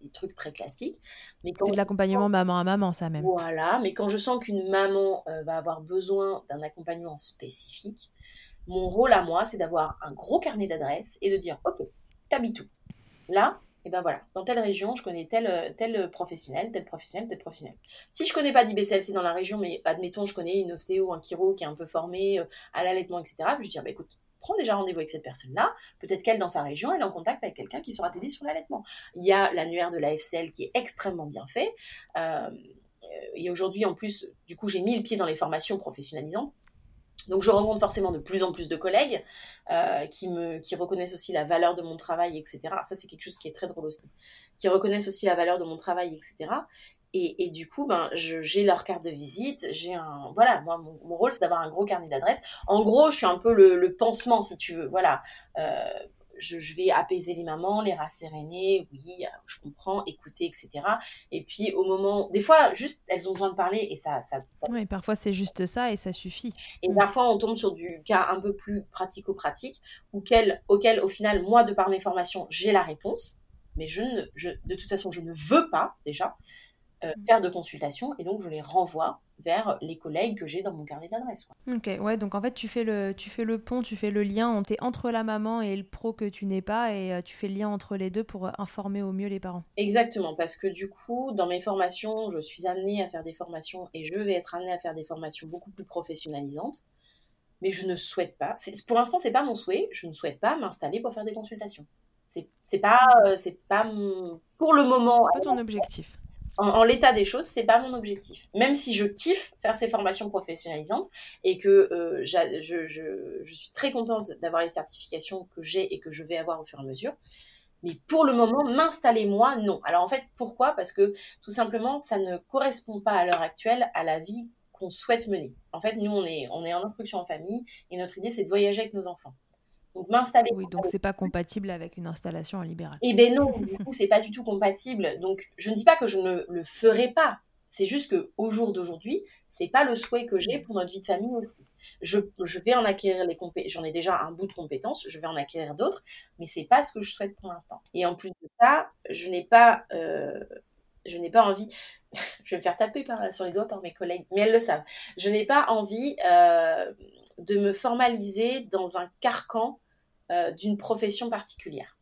des trucs très classiques. C'est de l'accompagnement maman à maman, ça même. Voilà, mais quand je sens qu'une maman euh, va avoir besoin d'un accompagnement spécifique, mon rôle à moi, c'est d'avoir un gros carnet d'adresses et de dire, ok, t'habites où? Là, et ben voilà, dans telle région, je connais tel, tel professionnel, tel professionnel, tel professionnel. Si je connais pas d'IBCLC dans la région, mais admettons, je connais une ostéo, un chiro qui est un peu formé euh, à l'allaitement, etc., je dis, bah, écoute, prends déjà rendez-vous avec cette personne-là. Peut-être qu'elle, dans sa région, elle est en contact avec quelqu'un qui saura t'aider sur l'allaitement. Il y a l'annuaire de la FCL qui est extrêmement bien fait. Euh, et aujourd'hui, en plus, du coup, j'ai mis le pied dans les formations professionnalisantes. Donc je rencontre forcément de plus en plus de collègues euh, qui, reconnaissent aussi la valeur de mon travail, etc. Ça, c'est quelque chose qui est très drôle aussi. Qui reconnaissent aussi la valeur de mon travail, etc. Et, du coup, ben, j'ai leur carte de visite. J'ai un, voilà, moi, mon, rôle, c'est d'avoir un gros carnet d'adresses. En gros, je suis un peu le, le pansement, si tu veux. Voilà. Euh, je, vais apaiser les mamans, les rasséréner, oui, euh, je comprends, écouter, etc. Et puis au moment, des fois, juste, elles ont besoin de parler et ça... ça, Oui, parfois c'est juste ça et ça suffit. Et mm. parfois on tombe sur du cas un peu plus pratico-pratique, auquel, auquel au final, moi, de par mes formations, j'ai la réponse, mais je ne, je, de toute façon, je ne veux pas déjà euh, mm. faire de consultation et donc je les renvoie vers les collègues que j'ai dans mon carnet d'adresse. Ok, ouais, donc en fait tu fais le, tu fais le pont, tu fais le lien entre la maman et le pro que tu n'es pas et euh, tu fais le lien entre les deux pour euh, informer au mieux les parents. Exactement, parce que du coup, dans mes formations, je suis amenée à faire des formations et je vais être amenée à faire des formations beaucoup plus professionnalisantes. Mais je ne souhaite pas, pour l'instant c'est pas mon souhait, je ne souhaite pas m'installer pour faire des consultations. C'est pas, c'est pas pour le moment. C'est pas ton objectif en, l'état des choses, c'est pas mon objectif. Même si je kiffe faire ces formations professionnalisantes et que euh, je, je, suis très contente d'avoir les certifications que j'ai et que je vais avoir au fur et à mesure. Mais pour le moment, m'installer moi, non. Alors en fait, pourquoi? Parce que tout simplement, ça ne correspond pas à l'heure actuelle à la vie qu'on souhaite mener. En fait, nous, on est, on est en instruction en famille et notre idée, c'est de voyager avec nos enfants. Donc m'installer. Oui, donc c'est pas compatible avec une installation en libéral. Eh ben non, du coup c'est pas du tout compatible. Donc je ne dis pas que je ne le ferai pas. C'est juste que au jour d'aujourd'hui, c'est pas le souhait que j'ai pour notre vie de famille aussi. Je, je vais en acquérir les compétences. J'en ai déjà un bout de compétences. Je vais en acquérir d'autres, mais c'est pas ce que je souhaite pour l'instant. Et en plus de ça, je n'ai pas, euh, je n'ai pas envie. je vais me faire taper par, sur les doigts par mes collègues, mais elles le savent. Je n'ai pas envie euh, de me formaliser dans un carcan euh, d'une profession particulière.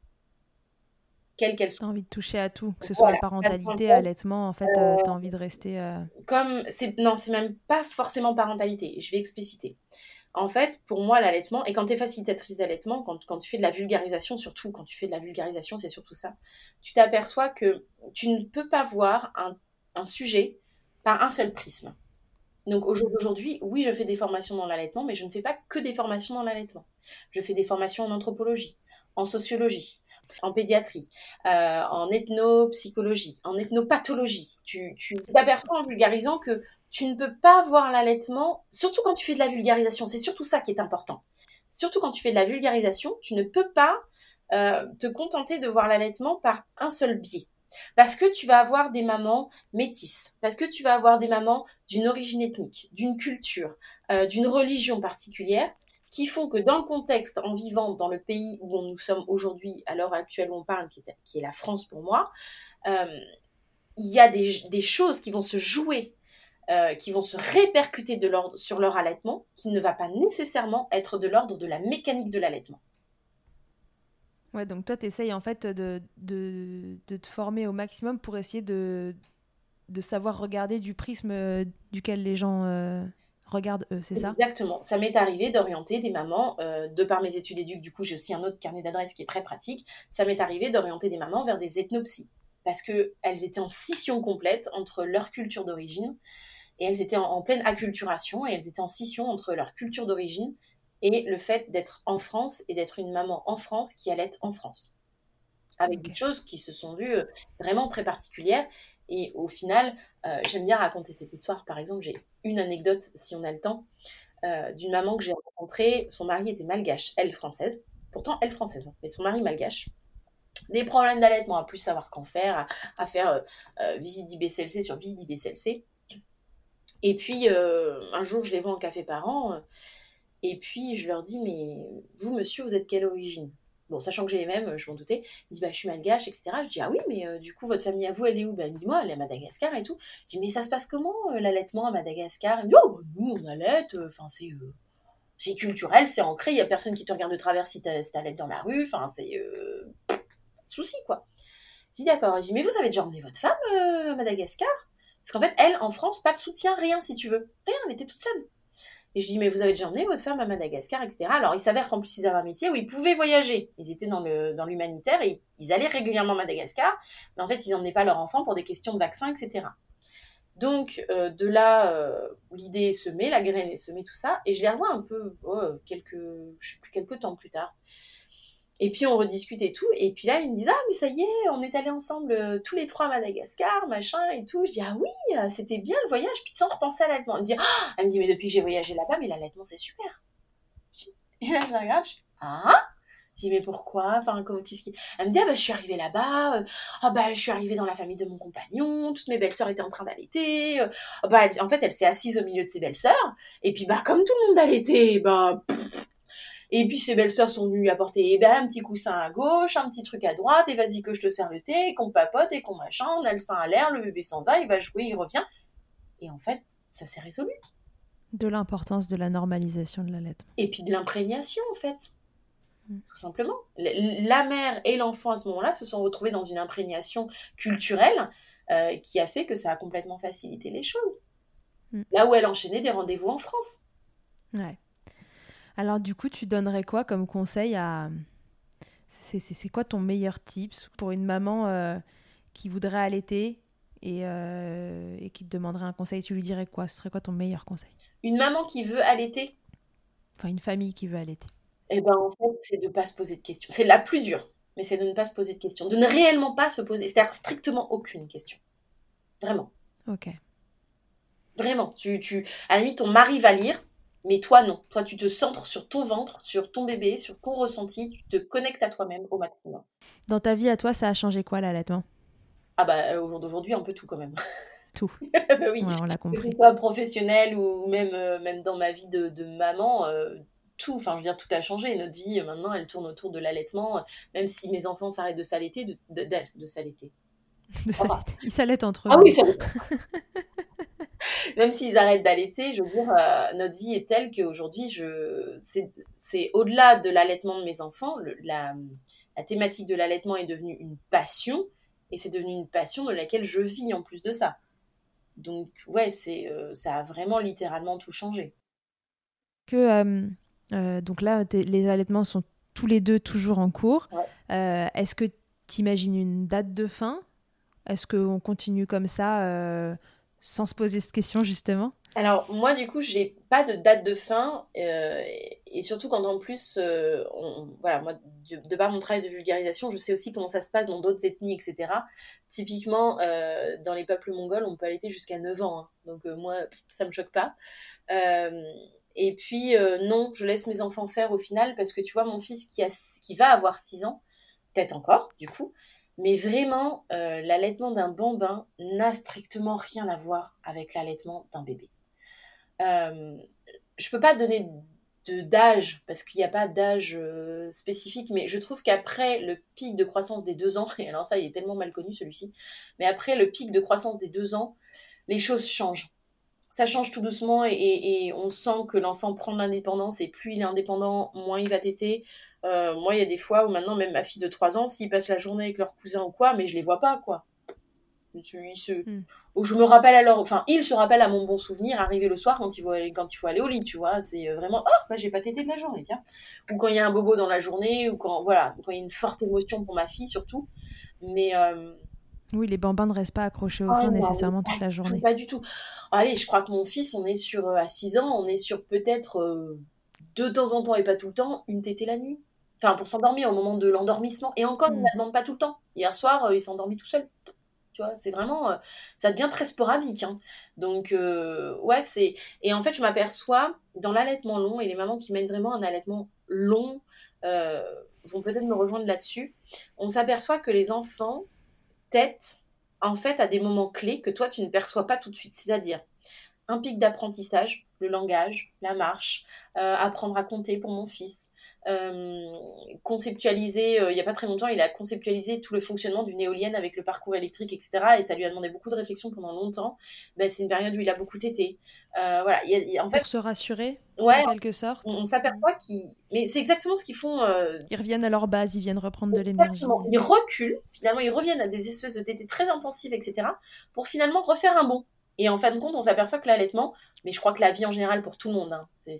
Quelle qu'elle soit. Tu as envie de toucher à tout, que ce soit la parentalité, allaitement, en fait, euh, tu as envie de rester. Euh, comme, c'est, non, c'est même pas forcément parentalité, je vais expliciter. En fait, pour moi, l'allaitement, et quand tu es facilitatrice d'allaitement, quand, quand, tu fais de la vulgarisation, surtout quand tu fais de la vulgarisation, c'est surtout ça, tu t'aperçois que tu ne peux pas voir un, un sujet par un seul prisme. Donc aujourd'hui, oui, je fais des formations dans l'allaitement, mais je ne fais pas que des formations dans l'allaitement. Je fais des formations en anthropologie, en sociologie, en pédiatrie, euh, en ethnopsychologie, en ethnopathologie. Tu t'aperçois en vulgarisant que tu ne peux pas voir l'allaitement, surtout quand tu fais de la vulgarisation, c'est surtout ça qui est important. Surtout quand tu fais de la vulgarisation, tu ne peux pas euh, te contenter de voir l'allaitement par un seul biais. Parce que tu vas avoir des mamans métisses, parce que tu vas avoir des mamans d'une origine ethnique, d'une culture, euh, d'une religion particulière, qui font que dans le contexte, en vivant dans le pays où nous sommes aujourd'hui, à l'heure actuelle où on parle, qui est, la France pour moi, euh, il y a des, choses qui vont se jouer, euh, qui vont se répercuter sur leur allaitement, qui ne va pas nécessairement être de l'ordre de la mécanique de l'allaitement. Ouais, donc toi, tu essayes en fait de, de, de, te former au maximum pour essayer de, de savoir regarder du prisme euh, duquel les gens euh, regardent eux, c'est ça? Exactement. Ça m'est arrivé d'orienter des mamans, euh, de par mes études éduques, du coup j'ai aussi un autre carnet d'adresses qui est très pratique, ça m'est arrivé d'orienter des mamans vers des ethnopsies. Parce qu'elles étaient en scission complète entre leur culture d'origine, et elles étaient en, en pleine acculturation, et elles étaient en scission entre leur culture d'origine et le fait d'être en France et d'être une maman en France qui allait en France. Avec des choses qui se sont vues euh, vraiment très particulières. Et au final, euh, j'aime bien raconter cette histoire. Par exemple, j'ai une anecdote, si on a le temps, euh, d'une maman que j'ai rencontrée. Son mari était malgache, elle française. Pourtant, elle française, hein, mais son mari malgache. Des problèmes d'allaitement, à plus savoir qu'en faire, à, faire visite d'IBCLC sur visite d'IBCLC. Et puis, un jour, je les vois en café parents. Et puis, je leur dis, mais vous, monsieur, vous êtes quelle origine? Bon, sachant que j'ai les mêmes, je m'en doutais. Il dit, bah, je suis malgache, etc. Je dis, ah oui, mais euh, du coup, votre famille à vous, elle est où? Ben, dis-moi, elle est à Madagascar et tout. Je dis, mais ça se passe comment, euh, l'allaitement à Madagascar? Il me dit, oh, bah, nous, on allait, euh, enfin, c'est. c'est culturel, c'est ancré, il n'y a personne qui te regarde de travers si t'allaites dans la rue, enfin, c'est. souci, quoi. Je dis, d'accord. Je dis, mais vous avez déjà emmené votre femme à Madagascar? Parce qu'en fait, elle, en France, pas de soutien, rien, si tu veux. Rien, elle était toute seule. Et je dis, mais vous avez déjà emmené votre femme à Madagascar, etc. Alors, il s'avère qu'en plus, ils avaient un métier où ils pouvaient voyager. Ils étaient dans, l'humanitaire et ils allaient régulièrement à Madagascar. Mais en fait, ils n'emmenaient pas leur enfant pour des questions de vaccins, etc. Donc, euh, de là, euh, l'idée est semée, la graine est semée, tout ça. Et je les revois un peu, oh, quelques, je sais plus, quelques temps plus tard. Et puis on rediscute et tout. Et puis là, ils me disent Ah, mais ça y est, on est allés ensemble euh, tous les trois à Madagascar, machin et tout. Je dis Ah oui, euh, c'était bien le voyage. Puis sans repenser à l'allaitement. Elle me dit ah Elle me dit Mais depuis que j'ai voyagé là-bas, mais l'allaitement, c'est super. Et là, je regarde, dis Ah je dis mais pourquoi? Enfin, comment qu'est-ce qui? Elle me dit ah bah je suis arrivée là-bas. Euh, ah bah je suis arrivée dans la famille de mon compagnon. Toutes mes belles-sœurs étaient en train d'allaiter. Ah, bah en fait elle s'est assise au milieu de ses belles-sœurs. Et puis bah comme tout le monde allaitait, bah et puis ses belles-sœurs sont venues lui apporter eh ben, un petit coussin à gauche, un petit truc à droite, et vas-y que je te sers le thé, qu'on papote et qu'on machin, on a le sein à l'air, le bébé s'en va, il va jouer, il revient. Et en fait, ça s'est résolu. De l'importance de la normalisation de l'allaitement. Et puis de l'imprégnation, en fait. Mm. Tout simplement. La mère et l'enfant à ce moment-là se sont retrouvés dans une imprégnation culturelle euh, qui a fait que ça a complètement facilité les choses. Mm. Là où elle enchaînait des rendez-vous en France. Ouais. Alors du coup, tu donnerais quoi comme conseil à... C'est quoi ton meilleur tips pour une maman euh, qui voudrait allaiter et, euh, et, qui te demanderait un conseil? Tu lui dirais quoi? Ce serait quoi ton meilleur conseil? Une maman qui veut allaiter? Enfin, une famille qui veut allaiter. Eh ben en fait, c'est de ne pas se poser de questions. C'est la plus dure, mais c'est de ne pas se poser de questions. De ne réellement pas se poser, c'est-à-dire strictement aucune question. Vraiment. Ok. Vraiment. Tu, tu, à la limite, ton mari va lire, mais toi, non. Toi, tu te centres sur ton ventre, sur ton bébé, sur ton ressenti. Tu te connectes à toi-même au maximum. Dans ta vie, à toi, ça a changé quoi l'allaitement Ah bah, au jour d'aujourd'hui, un peu tout quand même. Tout. bah oui. on l'a compris. Que ce soit professionnel ou même, euh, même dans ma vie de, de maman, euh, tout, enfin, je veux dire, tout a changé. Notre vie, euh, maintenant, elle tourne autour de l'allaitement. Même si mes enfants s'arrêtent de s'allaiter, de, de, de, s'allaiter. De s'allaiter. Ils s'allaitent entre eux. Ah oui, ça même s'ils arrêtent d'allaiter, je veux dire, euh, notre vie est telle qu'aujourd'hui, je... c'est au-delà de l'allaitement de mes enfants, la, la, thématique de l'allaitement est devenue une passion, et c'est devenu une passion de laquelle je vis en plus de ça. Donc, ouais, c'est euh, ça a vraiment littéralement tout changé. Que, euh, donc là, les allaitements sont tous les deux toujours en cours. Est-ce que tu imagines une date de fin? Est-ce qu'on continue comme ça sans se poser cette question justement Alors moi du coup j'ai pas de date de fin euh, et surtout quand en plus euh, voilà moi de, par mon travail de vulgarisation je sais aussi comment ça se passe dans d'autres ethnies etc. Typiquement euh, dans les peuples mongols on peut allaiter jusqu'à 9 ans hein. donc moi ça me choque pas. et puis non je laisse mes enfants faire au final parce que tu vois mon fils qui, a, qui va avoir 6 ans peut-être encore du coup mais vraiment, euh, l'allaitement d'un bambin n'a strictement rien à voir avec l'allaitement d'un bébé. Euh, je peux pas donner d'âge, parce qu'il n'y a pas d'âge euh, spécifique, mais je trouve qu'après le pic de croissance des deux ans, et alors ça, il est tellement mal connu celui-ci, mais après le pic de croissance des deux ans, les choses changent. Ça change tout doucement et, on sent que l'enfant prend l'indépendance et plus il est indépendant, moins il va téter, euh, moi, il y a des fois où maintenant, même ma fille de 3 ans, s'ils passent la journée avec leur cousin ou quoi, mais je les vois pas, quoi. Ils se... Hmm. Ou je me rappelle alors, enfin, ils se rappellent à mon bon souvenir, arriver le soir quand il faut aller, quand il faut aller au lit, tu vois. C'est euh, vraiment, oh, bah, j'ai pas tété de la journée, tiens. Ou quand il y a un bobo dans la journée, ou quand, voilà, quand il y a une forte émotion pour ma fille, surtout. Mais. Euh, oui, les bambins ne restent pas accrochés au oh, sein nécessairement toute la journée. Pas du tout. Allez, je crois que mon fils, on est sur, à 6 ans, on est sur peut-être de temps en temps et pas tout le temps, une tétée la nuit enfin pour s'endormir au moment de l'endormissement. Et encore, il ne la demande pas tout le temps. Hier soir, euh, il s'est endormi tout seul. Tu vois, c'est vraiment, euh, ça devient très sporadique. Hein. Donc, euh, ouais, c'est. Et en fait, je m'aperçois dans l'allaitement long, et les mamans qui mènent vraiment un allaitement long vont peut-être me rejoindre là-dessus. On s'aperçoit que les enfants têtent, en fait, à des moments clés que toi, tu ne perçois pas tout de suite. C'est-à-dire, un pic d'apprentissage, le langage, la marche, euh, apprendre à compter pour mon fils, euh, conceptualiser, euh, il n'y a pas très longtemps, il a conceptualisé tout le fonctionnement d'une éolienne avec le parcours électrique, etc. Et ça lui a demandé beaucoup de réflexion pendant longtemps. Ben, c'est une période où il a beaucoup tété. voilà, en fait, Pour se rassurer, ouais, en quelque sorte. On, s'aperçoit qu'ils... Mais c'est exactement ce qu'ils font. Ils reviennent à leur base, ils viennent reprendre de l'énergie. Ils reculent, finalement, ils reviennent à des espèces de tété très intensives, etc. pour finalement refaire un bond. Et en fin de compte, on s'aperçoit que l'allaitement, mais je crois que la vie en général pour tout le monde, hein, c'est,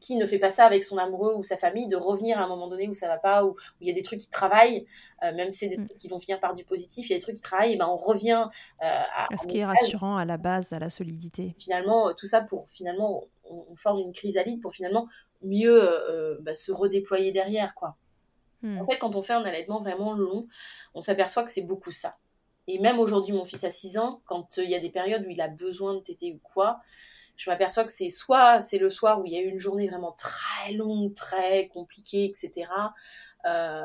qui ne fait pas ça avec son amoureux ou sa famille, de revenir à un moment donné où ça va pas, où, il y a des trucs qui travaillent, euh, même si c'est des mm. trucs qui vont finir par du positif, il y a des trucs qui travaillent, et ben on revient euh, à, ce qui est rassurant à la base, à la solidité. Finalement, tout ça pour finalement, on, forme une chrysalide pour finalement mieux euh, bah, se redéployer derrière, quoi. Mm. En fait, quand on fait un allaitement vraiment long, on s'aperçoit que c'est beaucoup ça. Et même aujourd'hui, mon fils a 6 ans, quand il y a des périodes où il a besoin de téter ou quoi, je m'aperçois que c'est soit c'est le soir où il y a eu une journée vraiment très longue, très compliquée, etc. Euh,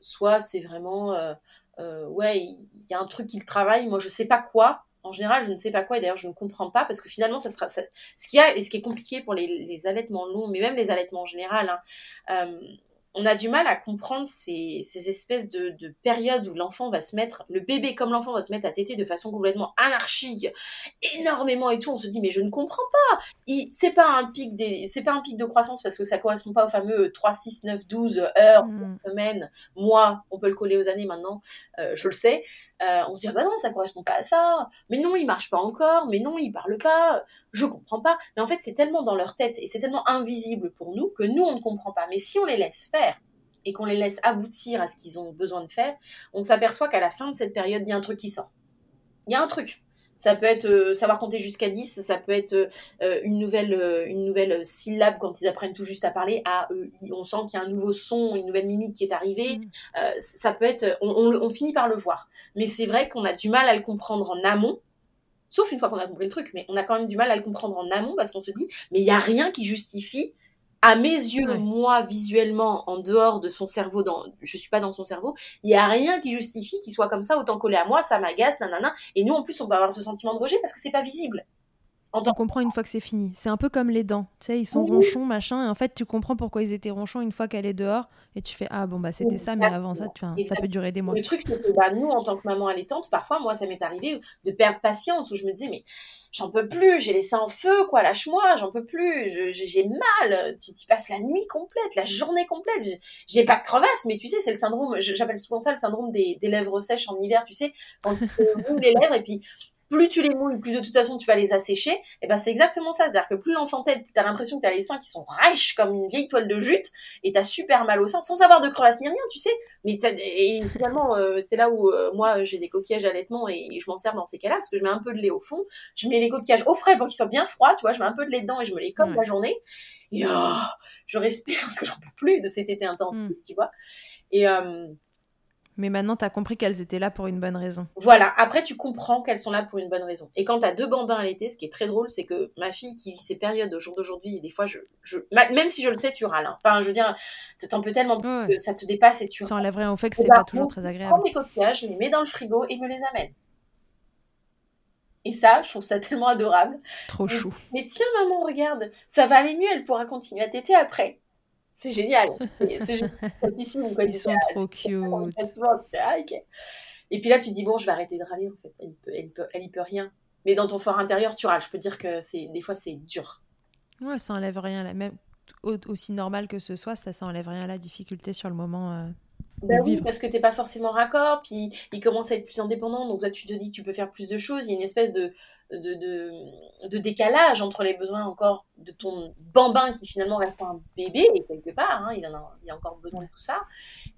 soit c'est vraiment, euh, euh, ouais, il y a un truc qu'il travaille, moi je sais pas quoi. En général, je ne sais pas quoi, et d'ailleurs, je ne comprends pas, parce que finalement, ça sera, ce qu'il y a, et ce qui est compliqué pour les, les allaitements longs, mais même les allaitements en général, hein, on a du mal à comprendre ces, espèces de, périodes où l'enfant va se mettre, le bébé comme l'enfant va se mettre à téter de façon complètement anarchique, énormément et tout. On se dit mais je ne comprends pas. C'est pas un pic des, c'est pas un pic de croissance parce que ça correspond pas au fameux 3, 6, 9, 12 heures, mmh. semaines, mois. On peut le coller aux années maintenant, euh, je le sais. Euh, on se dit ah bah non ça correspond pas à ça. Mais non il marche pas encore. Mais non il parle pas. Je comprends pas. Mais en fait c'est tellement dans leur tête et c'est tellement invisible pour nous que nous on ne comprend pas. Mais si on les laisse faire et qu'on les laisse aboutir à ce qu'ils ont besoin de faire on s'aperçoit qu'à la fin de cette période il y a un truc qui sort. Il y a un truc ça peut être euh, savoir compter jusqu'à 10, ça peut être euh, une, nouvelle, euh, une nouvelle syllabe quand ils apprennent tout juste à parler. A, E, I. On sent qu'il y a un nouveau son, une nouvelle mimique qui est arrivée. Mm. ça peut être. On, on, finit par le voir. Mais c'est vrai qu'on a du mal à le comprendre en amont. Sauf une fois qu'on a compris le truc, mais on a quand même du mal à le comprendre en amont parce qu'on se dit, mais il n'y a rien qui justifie à mes yeux, moi, visuellement, en dehors de son cerveau, dans, je suis pas dans son cerveau, il y a rien qui justifie qu'il soit comme ça, autant collé à moi, ça m'agace, nanana. Et nous, en plus, on peut avoir ce sentiment de rejet parce que c'est pas visible. On comprend une fois que c'est fini. C'est un peu comme les dents. Tu sais, ils sont ronchons, machin, et en fait, tu comprends pourquoi ils étaient ronchons une fois qu'elle est dehors, et tu fais Ah bon, bah c'était ça, mais avant ça, tu, ça, peut durer des mois. Le truc, c'est que bah, nous, en tant que maman allaitante, parfois, moi, ça m'est arrivé de perdre patience, où je me disais Mais j'en peux plus, j'ai laissé en feu, quoi, lâche-moi, j'en peux plus, j'ai mal, tu, tu passes la nuit complète, la journée complète, j'ai pas de crevasse, mais tu sais, c'est le syndrome, j'appelle souvent ça le syndrome des, des, lèvres sèches en hiver, tu sais, quand tu les lèvres, et puis plus tu les mouilles, plus de toute façon tu vas les assécher, et ben c'est exactement ça. C'est-à-dire que plus l'enfant t'aide, plus t'as l'impression que t'as les seins qui sont riches comme une vieille toile de jute, et t'as super mal au sein, sans avoir de crevasse ni rien, tu sais. Mais et finalement, euh, c'est là où euh, moi j'ai des coquillages à allaitement et, je m'en sers dans ces cas-là, parce que je mets un peu de lait au fond, je mets les coquillages au frais pour qu'ils soient bien froids, tu vois, je mets un peu de lait dedans et je me les comme la journée, et oh, je respire parce que j'en peux plus de cet été intense, mm. tu vois. Et euh, mais maintenant, tu as compris qu'elles étaient là pour une bonne raison. Voilà, après, tu comprends qu'elles sont là pour une bonne raison. Et quand tu as deux bambins à l'été, ce qui est très drôle, c'est que ma fille qui vit ces périodes au jour d'aujourd'hui, des fois, je, je, même si je le sais, tu râles. Hein. Enfin, je veux dire, t'en peux tellement que ça te dépasse et tu. Ça enlèverait au fait que c'est pas toujours très agréable. Je prends mes coquillages, je les mets dans le frigo et me les amène. Et ça, je trouve ça tellement adorable. Trop chou. Mais tiens, maman, regarde, ça va aller mieux, elle pourra continuer à téter après c'est génial. C'est Ils sont trop cute. Ah, et puis là, tu dis, bon, je vais arrêter de râler, en fait. Elle, peut, elle, peut, elle y peut rien. Mais dans ton fort intérieur, tu râles. Je peux dire que c'est des fois, c'est dur. Ouais, ça enlève rien. Même aussi normal que ce soit, ça, ça enlève rien à la difficulté sur le moment. Euh, ben oui, parce que t'es pas forcément raccord, puis il commence à être plus indépendant, donc toi tu te dis que tu peux faire plus de choses. Il y a une espèce de, de, de, de, décalage entre les besoins encore de ton bambin qui finalement reste un bébé quelque part, hein, il, en a, il a encore besoin de tout ça,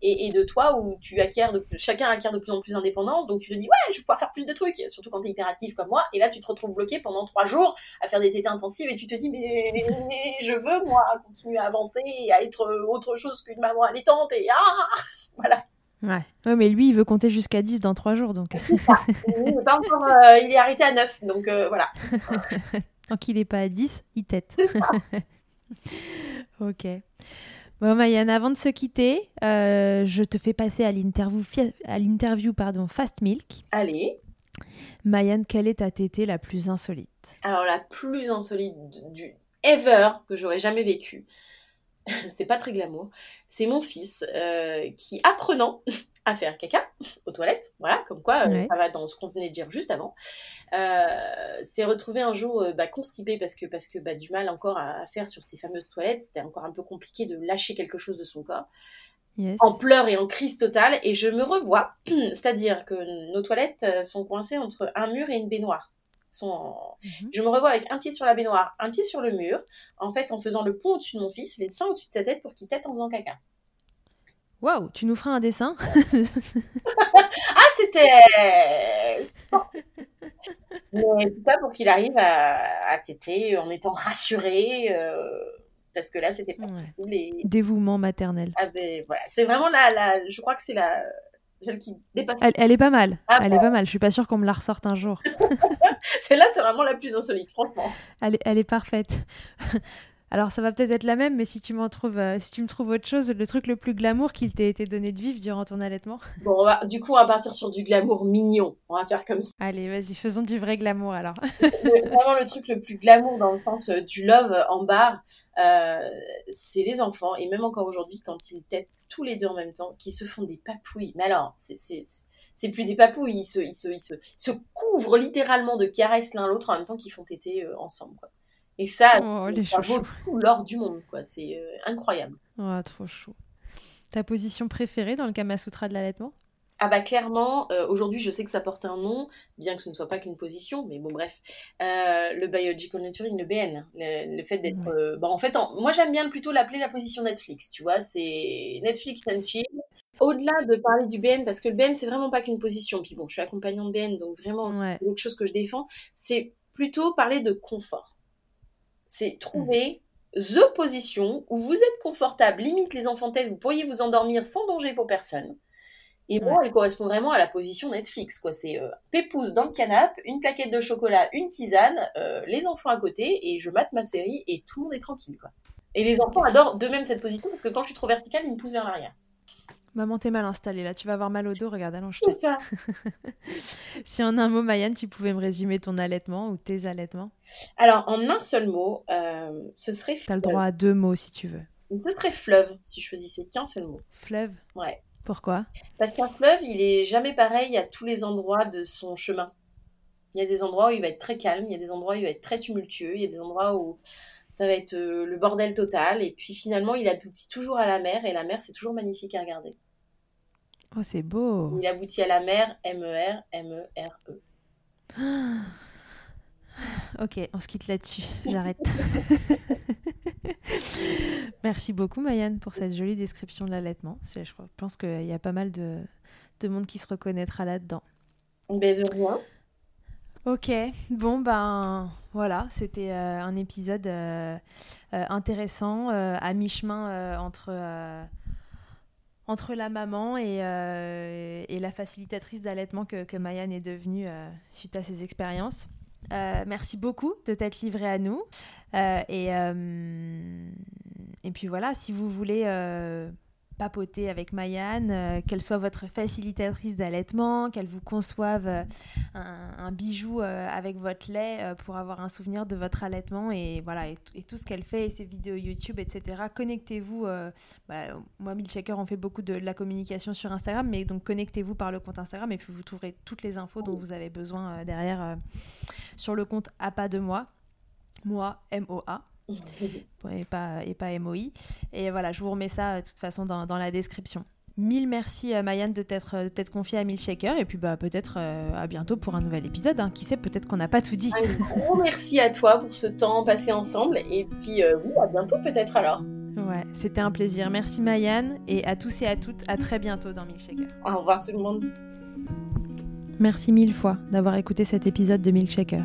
et, et, de toi où tu acquiers de chacun acquiert de plus en plus d'indépendance, donc tu te dis ouais je vais pouvoir faire plus de trucs, surtout quand tu es hyperactif comme moi, et là tu te retrouves bloqué pendant trois jours à faire des tétés intensives et tu te dis mais, je veux moi continuer à avancer et à être autre chose qu'une maman allaitante et ah voilà. Ouais. ouais. mais lui, il veut compter jusqu'à 10 dans 3 jours, donc. il, pas encore, euh, il est arrêté à 9, donc euh, voilà. Tant qu'il n'est pas à 10, il tête. ok. Bon, Mayane, avant de se quitter, euh, je te fais passer à l'interview, à l'interview pardon, Fast Milk. Allez. Mayan, quelle est ta tétée la plus insolite? Alors la plus insolite du ever que j'aurais jamais vécu, c'est pas très glamour, c'est mon fils euh, qui, apprenant à faire caca aux toilettes, voilà, comme quoi euh, ça va dans ce qu'on venait de dire juste avant, euh, s'est retrouvé un jour bah, constipé parce que, parce que bah, du mal encore à, à faire sur ces fameuses toilettes, c'était encore un peu compliqué de lâcher quelque chose de son corps. En pleurs et en crise totale. Et je me revois, c'est-à-dire que nos toilettes sont coincées entre un mur et une baignoire. Sont mhm. Je me revois avec un pied sur la baignoire, un pied sur le mur, en fait en faisant le pont au-dessus de mon fils, les seins au-dessus de sa tête pour qu'il tête en faisant caca. Waouh, tu nous feras un dessin? Ah, c'était Mais tout ça pour qu'il arrive à, à téter en étant rassuré. Euh, parce que là, c'était pas les... Dévouement maternel. Ah ben voilà, c'est vraiment la, la, je crois que c'est la celle qui dépasse. Elle, est pas mal. Ah elle est pas mal. Je suis pas sûre qu'on me la ressorte un jour. Celle-là, c'est vraiment la plus insolite, franchement. Elle est, elle est parfaite. Alors ça va peut-être être la même, mais si tu, m'en trouves, euh, si tu me trouves autre chose, le truc le plus glamour qu'il t'ait été donné de vivre durant ton allaitement Bon, du coup, on va partir sur du glamour mignon. On va faire comme ça. Allez, vas-y, faisons du vrai glamour alors. Vraiment le truc le plus glamour dans le sens euh, du love en bar, euh, c'est les enfants. Et même encore aujourd'hui, quand ils têtent tous les deux en même temps, qui se font des papouilles. Mais alors, c'est plus des papouilles, ils se, ils se, ils se, se couvrent littéralement de caresses l'un l'autre en même temps qu'ils font téter ensemble. Quoi. Et ça, oh, ça vaut tout l'or du monde, quoi. C'est euh, incroyable. Oh, trop chaud. Ta position préférée dans le Kama Sutra de l'allaitement? Ah bah clairement, euh, aujourd'hui je sais que ça porte un nom, bien que ce ne soit pas qu'une position, mais bon bref, euh, le biological nurturing, le BN, le, fait d'être, bah, en fait, moi j'aime bien plutôt l'appeler la position Netflix, tu vois, c'est Netflix and chill. Au-delà de parler du BN, parce que le BN c'est vraiment pas qu'une position, puis bon, je suis accompagnante BN, donc vraiment c'est quelque chose que je défends, c'est plutôt parler de confort. C'est trouver the position où vous êtes confortable, limite les enfants têtes, vous pourriez vous endormir sans danger pour personne. Et moi, elle correspond vraiment à la position Netflix, quoi. C'est euh, pépouze dans le canapé, une plaquette de chocolat, une tisane, euh, les enfants à côté, et je mate ma série, et tout le monde est tranquille, quoi. Et les enfants adorent de même cette position, parce que quand je suis trop verticale, ils me poussent vers l'arrière. Maman, t'es mal installée là, tu vas avoir mal au dos, regarde, allonge-toi. C'est ça. si en un mot, Mayanne, tu pouvais me résumer ton allaitement ou tes allaitements? Alors, en un seul mot, euh, ce serait. T'as le droit à deux mots si tu veux. Ce serait fleuve, si je choisissais qu'un seul mot. Fleuve? Ouais. Pourquoi? Parce qu'un fleuve, il est jamais pareil à tous les endroits de son chemin. Il y a des endroits où il va être très calme, il y a des endroits où il va être très tumultueux, il y a des endroits où ça va être euh, le bordel total, et puis finalement, il aboutit toujours à la mer, et la mer, c'est toujours magnifique à regarder. Oh, c'est beau. Il aboutit à la mer, M-E-R, M-E-R-E. Ok, on se quitte là-dessus. J'arrête. Merci beaucoup, Mayanne, pour cette jolie description de l'allaitement. Je pense qu'il y a pas mal de, monde qui se reconnaîtra là-dedans. Ben, de rien. Ok, bon ben voilà, c'était euh, un épisode euh, euh, intéressant à mi-chemin entre entre la maman et, et la facilitatrice d'allaitement que, que Mayan est devenue suite à ses expériences. Euh, merci beaucoup de t'être livrée à nous. et, et puis voilà, si vous voulez papoter avec Mayan, euh, qu'elle soit votre facilitatrice d'allaitement, qu'elle vous conçoive euh, un, bijou euh, avec votre lait pour avoir un souvenir de votre allaitement et voilà et, tout ce qu'elle fait et ses vidéos YouTube, etc. Connectez-vous. Bah, moi, Milkshaker, on fait beaucoup de, la communication sur Instagram, mais donc connectez-vous par le compte Instagram et puis vous trouverez toutes les infos dont vous avez besoin derrière sur le compte à pas de moi, moi M-O-A et pas, et pas MOI. Et voilà, je vous remets ça de toute façon dans, dans la description. Mille merci euh, Mayanne de t'être confiée à Milkshaker et puis bah, peut-être euh, à bientôt pour un nouvel épisode. Hein. Qui sait, peut-être qu'on n'a pas tout dit. Un gros merci à toi pour ce temps passé ensemble et puis euh, oui, à bientôt peut-être alors. Ouais, c'était un plaisir. Merci Mayanne et à tous et à toutes, à très bientôt dans Milkshaker. Au revoir tout le monde. Merci mille fois d'avoir écouté cet épisode de Milkshaker.